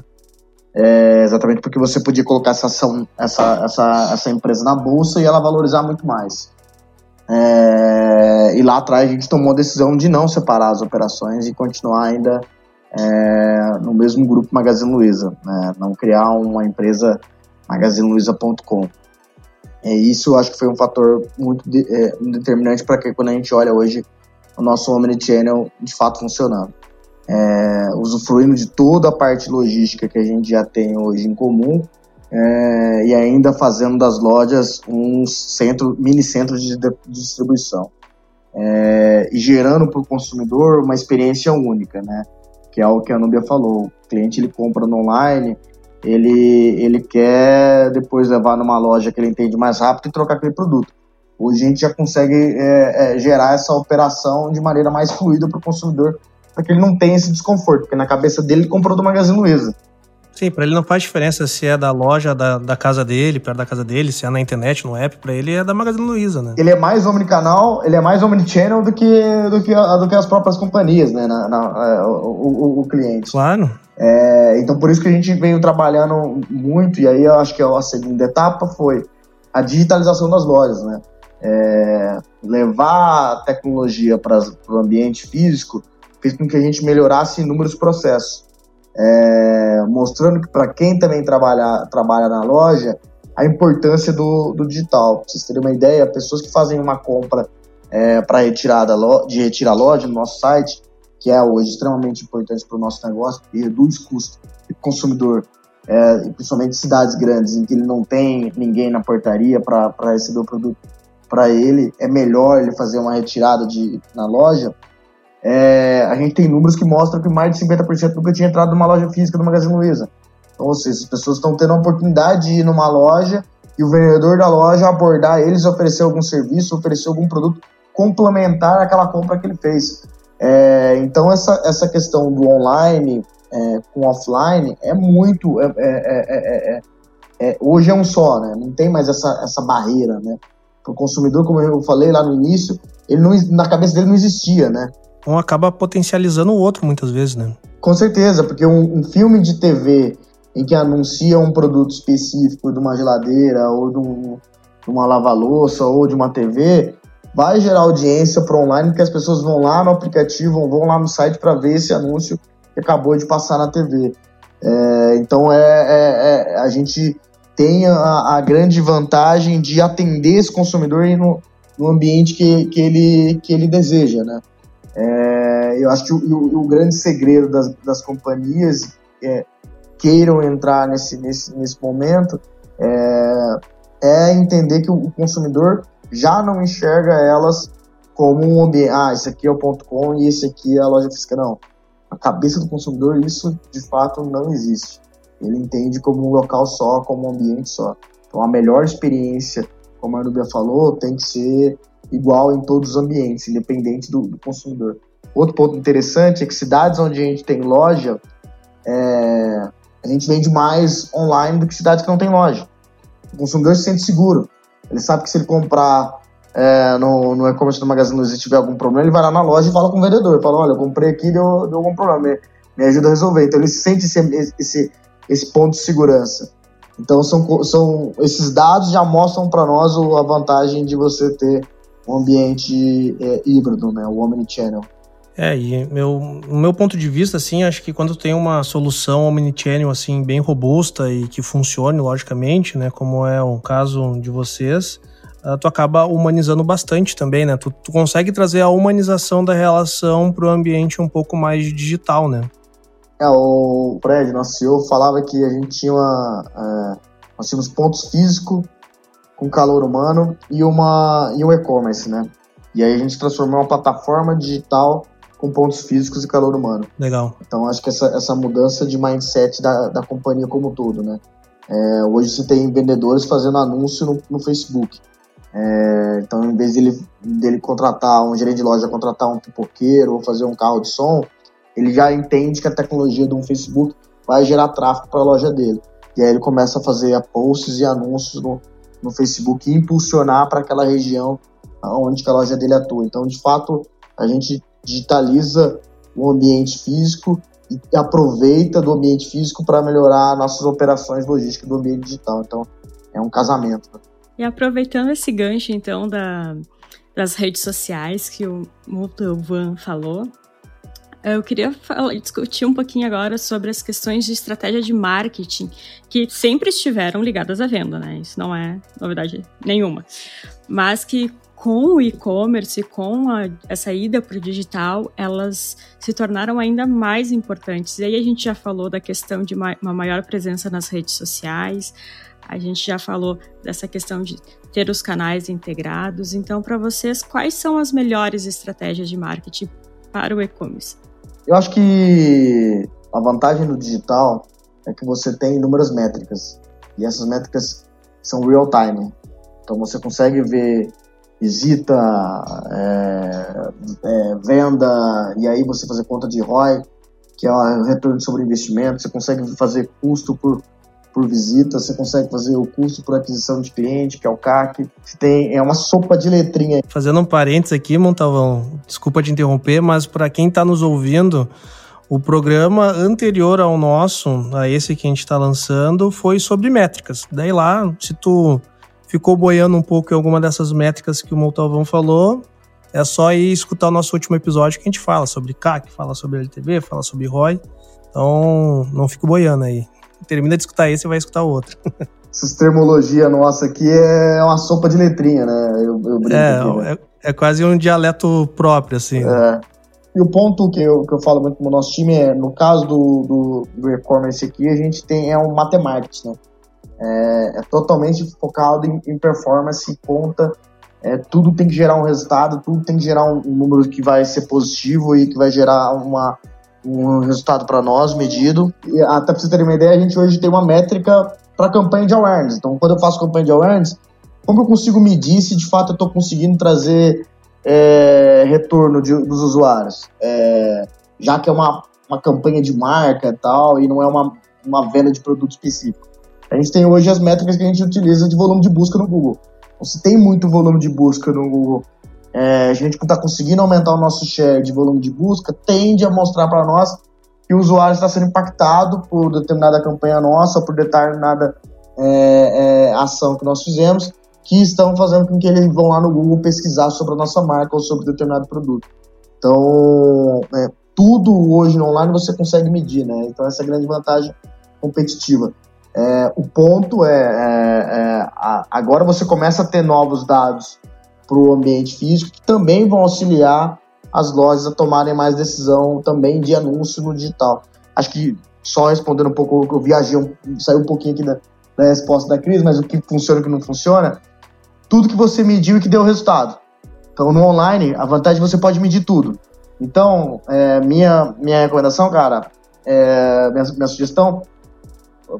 É, exatamente porque você podia colocar essa, ação, essa, essa, essa empresa na bolsa e ela valorizar muito mais. É, e lá atrás a gente tomou a decisão de não separar as operações e continuar ainda é, no mesmo grupo Magazine Luiza, né? não criar uma empresa magazineluiza.com. É, isso acho que foi um fator muito de, é, determinante para que quando a gente olha hoje o nosso Omnichannel de fato funcionando. É, usufruindo de toda a parte logística que a gente já tem hoje em comum, é, e ainda fazendo das lojas um centro, mini centro de, de distribuição. É, e gerando para o consumidor uma experiência única, né? Que é o que a Nubia falou. O cliente ele compra no online, ele, ele quer depois levar numa loja que ele entende mais rápido e trocar aquele produto. Hoje a gente já consegue é, é, gerar essa operação de maneira mais fluida para o consumidor, para que ele não tenha esse desconforto, porque na cabeça dele ele comprou do Magazine Luiza. Sim, para ele não faz diferença se é da loja da, da casa dele, perto da casa dele, se é na internet, no app, para ele é da Magazine Luiza, né? Ele é mais omnicanal, ele é mais omnichannel do que, do que, do que as próprias companhias, né? Na, na é, o, o, o, cliente. Claro. É, então por isso que a gente veio trabalhando muito, e aí eu acho que a segunda etapa foi a digitalização das lojas, né? É, levar a tecnologia para o ambiente físico fez com que a gente melhorasse inúmeros processos é, mostrando que para quem também trabalha, trabalha na loja, a importância do, do digital. Pra vocês terem uma ideia, pessoas que fazem uma compra é, para retirada de retirar loja no nosso site, que é hoje extremamente importante para o nosso negócio, e reduz custo do consumidor, é, principalmente cidades grandes, em que ele não tem ninguém na portaria para receber o produto para ele, é melhor ele fazer uma retirada de, na loja é, a gente tem números que mostram que mais de 50% nunca tinha entrado numa loja física do Magazine Luiza. Então, ou seja, as pessoas estão tendo a oportunidade de ir numa loja e o vendedor da loja abordar eles, oferecer algum serviço, oferecer algum produto complementar àquela compra que ele fez. É, então, essa, essa questão do online é, com offline é muito. É, é, é, hoje é um só, né? não tem mais essa, essa barreira. Né? Para o consumidor, como eu falei lá no início, ele não, na cabeça dele não existia. Né? Um acaba potencializando o outro muitas vezes, né? Com certeza, porque um, um filme de TV em que anuncia um produto específico de uma geladeira ou de, um, de uma lava-louça ou de uma TV, vai gerar audiência para online, porque as pessoas vão lá no aplicativo, vão lá no site para ver esse anúncio que acabou de passar na TV. É, então é, é, é, a gente tem a, a, grande vantagem de atender esse consumidor no, no ambiente que, que, ele, que ele deseja, né? É, eu acho que o, o, grande segredo das, das companhias é, queiram entrar nesse, nesse, nesse momento é, é entender que o consumidor já não enxerga elas como um ambiente. Ah, esse aqui é o ponto com e esse aqui é a loja física. Não. Na cabeça do consumidor, isso de fato não existe. Ele entende como um local só, como um ambiente só. Então, a melhor experiência, como a Nubia falou, tem que ser igual em todos os ambientes, independente do, do consumidor. Outro ponto interessante é que cidades onde a gente tem loja, é, a gente vende mais online do que cidades que não tem loja. O consumidor se sente seguro. Ele sabe que se ele comprar é, no, no e-commerce do Magazine Luiza e tiver algum problema, ele vai lá na loja e fala com o vendedor. Fala, olha, eu comprei aqui deu, deu algum problema, me, me, ajuda a resolver. Então ele sente esse, esse, esse ponto de segurança. Então são, são esses dados já mostram para nós a vantagem de você ter um ambiente é, híbrido, né, o omnichannel. É, e meu, no meu ponto de vista, assim, acho que quando tem uma solução omnichannel, assim, bem robusta e que funcione, logicamente, né, como é o caso de vocês, uh, tu acaba humanizando bastante também, né? Tu, tu consegue trazer a humanização da relação para o ambiente um pouco mais digital, né? É, o Fred, nosso CEO, falava que a gente tinha uma, é, nós tínhamos pontos físicos com calor humano e, uma, e um e-commerce, né? E aí a gente transformou uma plataforma digital com pontos físicos e calor humano. Legal. Então acho que essa, essa mudança de mindset da, da companhia como um todo, né? É, hoje você tem vendedores fazendo anúncio no, no Facebook. É, então, em vez dele, dele contratar um gerente de loja, contratar um pipoqueiro ou fazer um carro de som, ele já entende que a tecnologia do Facebook vai gerar tráfego para a loja dele. E aí ele começa a fazer posts e anúncios no, no Facebook e impulsionar para aquela região onde a loja dele atua. Então, de fato, a gente digitaliza o ambiente físico e aproveita do ambiente físico para melhorar nossas operações logísticas do ambiente digital. Então, é um casamento. E aproveitando esse gancho, então, da, das redes sociais que o Multovan falou, eu queria falar, discutir um pouquinho agora sobre as questões de estratégia de marketing que sempre estiveram ligadas à venda, né? Isso não é novidade nenhuma. Mas que com o e-commerce, com a, essa ida para o digital, elas se tornaram ainda mais importantes. E aí a gente já falou da questão de uma, uma maior presença nas redes sociais, a gente já falou dessa questão de ter os canais integrados. Então, para vocês, quais são as melhores estratégias de marketing para o e-commerce? Eu acho que a vantagem do digital é que você tem inúmeras métricas e essas métricas são real time. Então você consegue ver visita, é, é, venda, e aí você fazer conta de ROI, que é o retorno sobre investimento, você consegue fazer custo por, por visita, você consegue fazer o custo por aquisição de cliente, que é o CAC. Você tem, é uma sopa de letrinha. Fazendo um parênteses aqui, Montalvão, desculpa te interromper, mas para quem está nos ouvindo, o programa anterior ao nosso, a esse que a gente está lançando, foi sobre métricas. Daí lá, se tu ficou boiando um pouco em alguma dessas métricas que o Montalvão falou, é só ir escutar o nosso último episódio que a gente fala sobre CAC, fala sobre LTV, fala sobre ROI. Então, não fico boiando aí. Termina de escutar esse e vai escutar outro. [laughs] Essa termologia nossa aqui é uma sopa de letrinha, né? Eu, eu é, aqui, né? é, é, quase um dialeto próprio, assim. É. E o ponto que eu, que eu falo muito com o nosso time é, no caso do, do, do e-commerce aqui, a gente tem é um matemático, né? é, é totalmente focado em, em performance conta. É, tudo tem que gerar um resultado, tudo tem que gerar um, um número que vai ser positivo e que vai gerar uma, um resultado para nós medido. E até para você ter uma ideia, a gente hoje tem uma métrica para campanha de awareness. Então, quando eu faço campanha de awareness, como eu consigo medir se de fato eu estou conseguindo trazer é, retorno de, dos usuários? É, já que é uma, uma campanha de marca e tal, e não é uma, uma venda de produto específico. A gente tem hoje as métricas que a gente utiliza de volume de busca no Google. Então, se tem muito volume de busca no Google, é, a gente está conseguindo aumentar o nosso share de volume de busca, tende a mostrar para nós que o usuário está sendo impactado por determinada campanha nossa, por determinada é, é, ação que nós fizemos, que estão fazendo com que eles vão lá no Google pesquisar sobre a nossa marca ou sobre determinado produto. Então, é, tudo hoje no online você consegue medir, né? Então, essa é a grande vantagem competitiva. É, o ponto é, é, é agora você começa a ter novos dados para o ambiente físico que também vão auxiliar as lojas a tomarem mais decisão também de anúncio no digital. Acho que só respondendo um pouco, eu viajei, saiu um pouquinho aqui da, da resposta da crise, mas o que funciona e o que não funciona, tudo que você mediu e que deu resultado. Então, no online, a vantagem é que você pode medir tudo. Então, é, minha, minha recomendação, cara, é, minha, minha sugestão,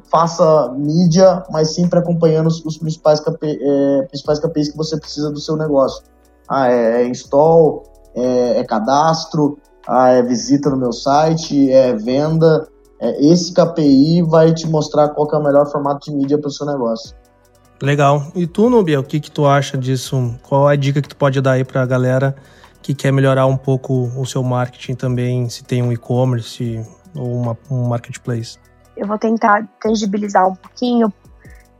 faça mídia, mas sempre acompanhando os, os principais, KP, é, principais KPIs que você precisa do seu negócio. Ah, é, é install, é, é, cadastro, ah, é visita no meu site, é venda. É, esse KPI vai te mostrar qual é o melhor formato de mídia para o seu negócio. Legal. E tu, Nubia, o que, que tu acha disso? Qual a dica que tu pode dar aí para a galera que quer melhorar um pouco o seu marketing também, se tem um e-commerce ou uma, um marketplace? Eu vou tentar tangibilizar um pouquinho,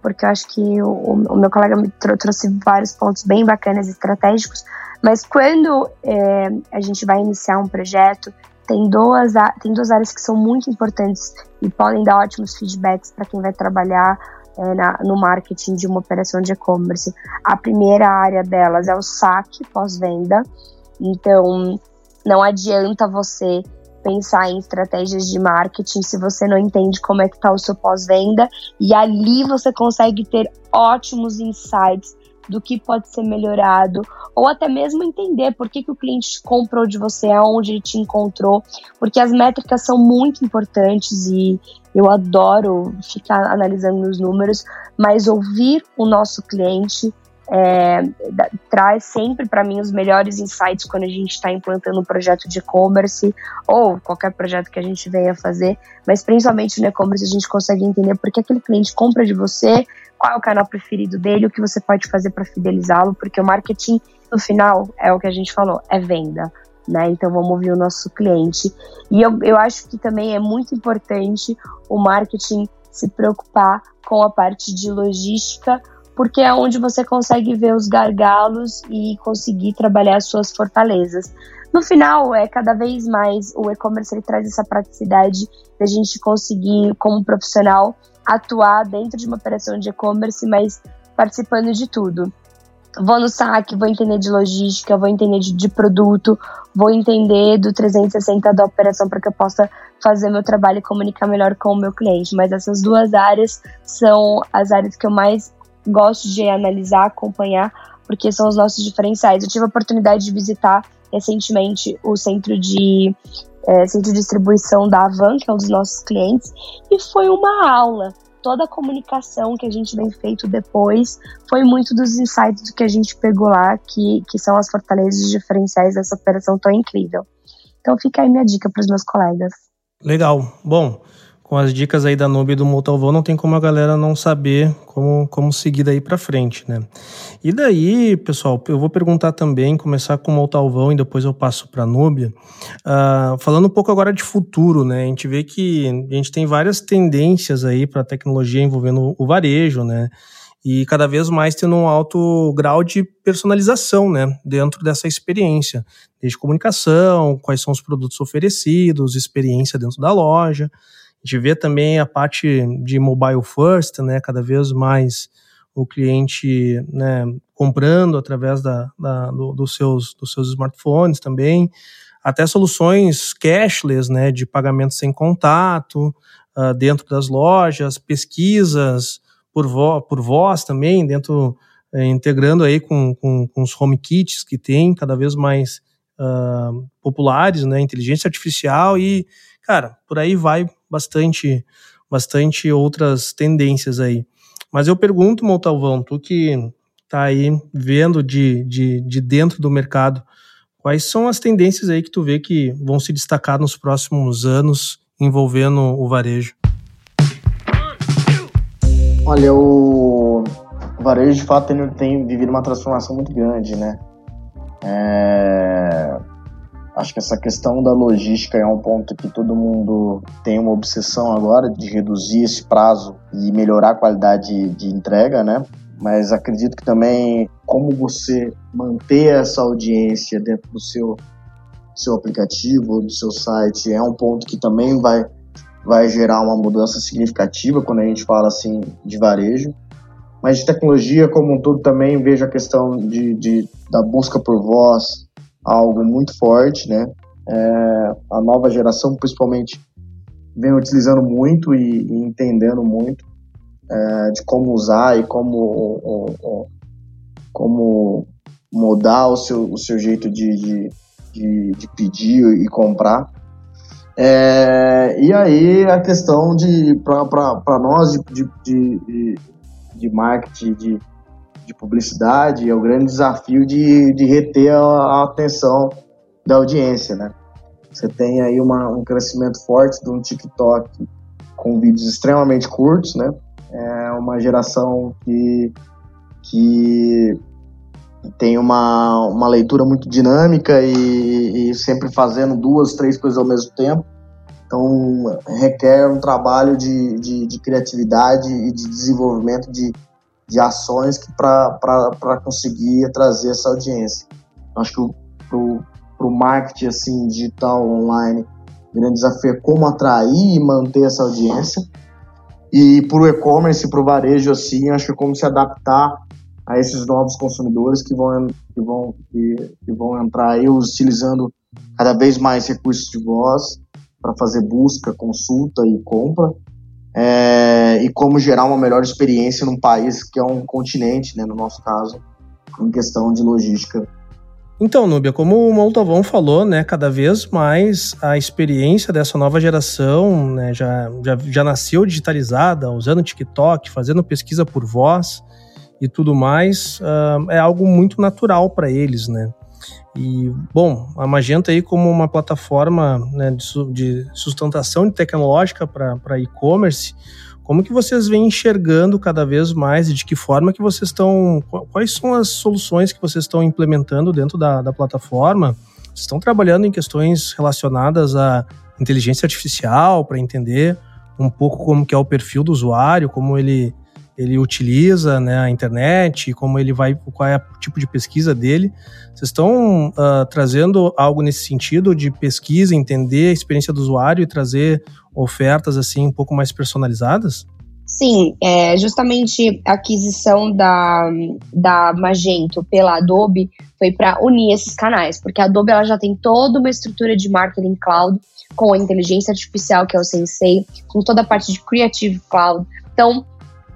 porque eu acho que o, o meu colega me trouxe vários pontos bem bacanas, estratégicos, mas quando é, a gente vai iniciar um projeto, tem duas, tem duas áreas que são muito importantes e podem dar ótimos feedbacks para quem vai trabalhar é, na, no marketing de uma operação de e-commerce. A primeira área delas é o saque pós-venda. Então, não adianta você pensar em estratégias de marketing se você não entende como é que está o seu pós-venda e ali você consegue ter ótimos insights do que pode ser melhorado, ou até mesmo entender por que, que o cliente comprou de você, aonde ele te encontrou, porque as métricas são muito importantes e eu adoro ficar analisando os números, mas ouvir o nosso cliente é, traz sempre para mim os melhores insights quando a gente está implantando um projeto de e-commerce ou qualquer projeto que a gente venha fazer, mas principalmente no e-commerce a gente consegue entender por que aquele cliente compra de você, qual é o canal preferido dele, o que você pode fazer para fidelizá-lo, porque o marketing no final é o que a gente falou, é venda. Né? Então vamos ouvir o nosso cliente. E eu, eu acho que também é muito importante o marketing se preocupar com a parte de logística porque é onde você consegue ver os gargalos e conseguir trabalhar as suas fortalezas. No final, é cada vez mais o e-commerce ele traz essa praticidade da gente conseguir, como profissional, atuar dentro de uma operação de e-commerce, mas participando de tudo. Vou no saque, vou entender de logística, vou entender de, de produto, vou entender do 360 da operação para que eu possa fazer meu trabalho e comunicar melhor com o meu cliente. Mas essas duas áreas são as áreas que eu mais gosto de analisar, acompanhar, porque são os nossos diferenciais. Eu tive a oportunidade de visitar recentemente o centro de é, centro de distribuição da Avan, que é um dos nossos clientes, e foi uma aula. Toda a comunicação que a gente vem feito depois foi muito dos insights que a gente pegou lá, que, que são as fortalezas diferenciais dessa operação tão incrível. Então fica aí minha dica para os meus colegas. Legal. Bom, com as dicas aí da Nube e do Multalvão, não tem como a galera não saber como, como seguir daí para frente, né? E daí, pessoal, eu vou perguntar também, começar com o Multalvão e depois eu passo para a Nubia. Uh, falando um pouco agora de futuro, né? A gente vê que a gente tem várias tendências aí para tecnologia envolvendo o varejo, né? E cada vez mais tendo um alto grau de personalização, né? Dentro dessa experiência, desde comunicação, quais são os produtos oferecidos, experiência dentro da loja gente vê também a parte de mobile first, né, cada vez mais o cliente né, comprando através da, da do, dos, seus, dos seus smartphones também, até soluções cashless, né, de pagamento sem contato uh, dentro das lojas, pesquisas por, vo, por voz também, dentro eh, integrando aí com, com, com, os home kits que tem cada vez mais uh, populares, né, inteligência artificial e, cara, por aí vai bastante bastante outras tendências aí. Mas eu pergunto, Montalvão, tu que está aí vendo de, de, de dentro do mercado, quais são as tendências aí que tu vê que vão se destacar nos próximos anos envolvendo o varejo? Olha, o varejo de fato tem, tem vivido uma transformação muito grande, né? É... Acho que essa questão da logística é um ponto que todo mundo tem uma obsessão agora de reduzir esse prazo e melhorar a qualidade de entrega, né? Mas acredito que também como você manter essa audiência dentro do seu seu aplicativo, do seu site, é um ponto que também vai vai gerar uma mudança significativa quando a gente fala assim de varejo. Mas de tecnologia como um todo também vejo a questão de, de da busca por voz algo muito forte, né? É, a nova geração principalmente vem utilizando muito e, e entendendo muito é, de como usar e como o, o, como mudar o seu, o seu jeito de, de, de, de pedir e comprar. É, e aí a questão de para nós de, de, de, marketing, de, de publicidade, é o grande desafio de, de reter a, a atenção da audiência, né? Você tem aí uma, um crescimento forte do TikTok com vídeos extremamente curtos, né? É uma geração que, que tem uma, uma leitura muito dinâmica e, e, sempre fazendo duas, três coisas ao mesmo tempo. Então, requer um trabalho de, de, de criatividade e de desenvolvimento de, de ações para conseguir trazer essa audiência. Acho que para o marketing assim, digital, online, o grande desafio é como atrair e manter essa audiência. E para o e-commerce, para o varejo, assim, acho que é como se adaptar a esses novos consumidores que vão, que vão, que, que vão entrar aí utilizando cada vez mais recursos de voz para fazer busca, consulta e compra. É, e como gerar uma melhor experiência num país que é um continente, né, no nosso caso, em questão de logística. Então, Núbia, como o Montalvão falou, né, cada vez mais a experiência dessa nova geração né, já, já, já nasceu digitalizada, usando TikTok, fazendo pesquisa por voz e tudo mais, uh, é algo muito natural para eles, né? E, bom, a Magenta aí como uma plataforma né, de, de, sustentação tecnológica para e-commerce, como que vocês vêm enxergando cada vez mais e de que forma que vocês estão... Quais são as soluções que vocês estão implementando dentro da, da plataforma? Vocês estão trabalhando em questões relacionadas à inteligência artificial para entender um pouco como que é o perfil do usuário, como ele ele utiliza né, a internet, como ele vai, qual é o tipo de pesquisa dele. Vocês estão uh, trazendo algo nesse sentido de pesquisa, entender a experiência do usuário e trazer ofertas assim um pouco mais personalizadas? Sim, é, justamente a aquisição da, da Magento pela Adobe foi para unir esses canais, porque a Adobe ela já tem toda uma estrutura de marketing cloud com a inteligência artificial, que é o Sensei, com toda a parte de Creative Cloud. Então,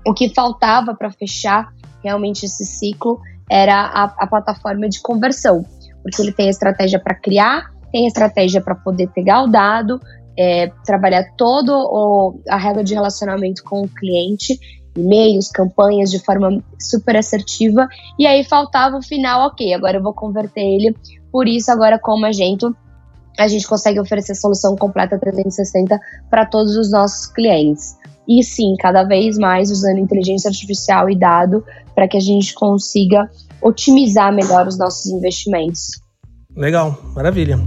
o que faltava para fechar realmente esse ciclo era a, a, plataforma de conversão, porque ele tem a estratégia para criar, tem a estratégia para poder pegar o dado, é, trabalhar todo o, a regra de relacionamento com o cliente, e-mails, campanhas de forma super assertiva, e aí faltava o final, ok, agora eu vou converter ele, por isso agora como agente a gente consegue oferecer solução completa 360 para todos os nossos clientes e sim, cada vez mais usando inteligência artificial e dado para que a gente consiga otimizar melhor os nossos investimentos. Legal, maravilha.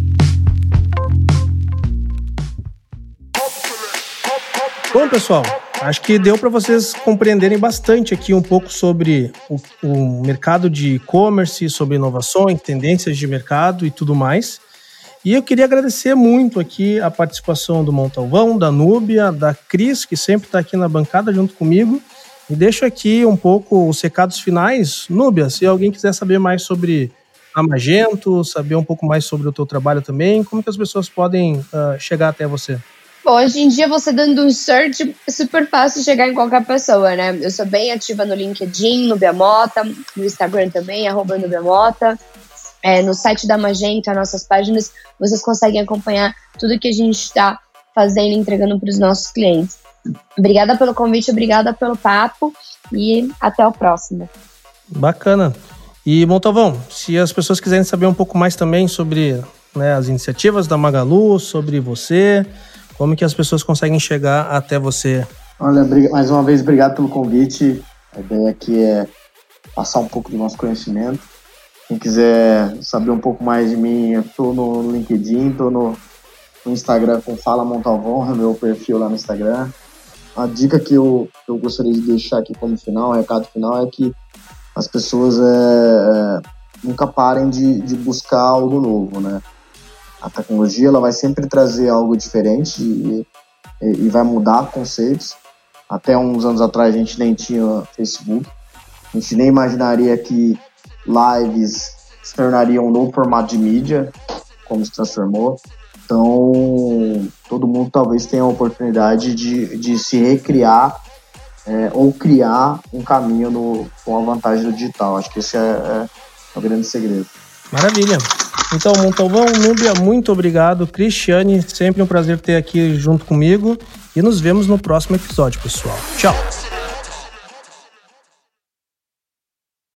Bom, pessoal, acho que deu para vocês compreenderem bastante aqui um pouco sobre o, o mercado de e-commerce, sobre inovações, tendências de mercado e tudo mais. E eu queria agradecer muito aqui a participação do Montalvão, da Núbia, da Cris, que sempre está aqui na bancada junto comigo. E deixo aqui um pouco os recados finais. Núbia, se alguém quiser saber mais sobre a Magento, saber um pouco mais sobre o teu trabalho também, como que as pessoas podem uh, chegar até você? Bom, hoje em dia você dando um search é super fácil chegar em qualquer pessoa, né? Eu sou bem ativa no LinkedIn, Nubia Mota, no Instagram também, arroba Nubia Mota. É, no site da Magenta, nossas páginas, vocês conseguem acompanhar tudo que a gente está fazendo e entregando para os nossos clientes. Obrigada pelo convite, obrigada pelo papo e até o próximo. Bacana. E Montalvão, se as pessoas quiserem saber um pouco mais também sobre né, as iniciativas da Magalu, sobre você, como que as pessoas conseguem chegar até você? Olha, mais uma vez, obrigado pelo convite. A ideia aqui é passar um pouco do nosso conhecimento. Quem quiser saber um pouco mais de mim, eu estou no LinkedIn, estou no, no, Instagram com Fala Montalvão, é meu perfil lá no Instagram. A dica que eu, eu gostaria de deixar aqui como final, o recado final, é que as pessoas é, é, nunca parem de, de buscar algo novo, né? A tecnologia ela vai sempre trazer algo diferente e, e, e vai mudar conceitos. Até uns anos atrás a gente nem tinha Facebook, a gente nem imaginaria que lives se tornariam um novo formato de mídia, como se transformou. Então, todo mundo talvez tenha a oportunidade de, de se recriar é, ou criar um caminho no, com a vantagem do digital. Acho que esse é, é, é o grande segredo. Maravilha. Então, Montalvão, Núbia, muito obrigado. Cristiane, sempre um prazer ter aqui junto comigo. E nos vemos no próximo episódio, pessoal. Tchau.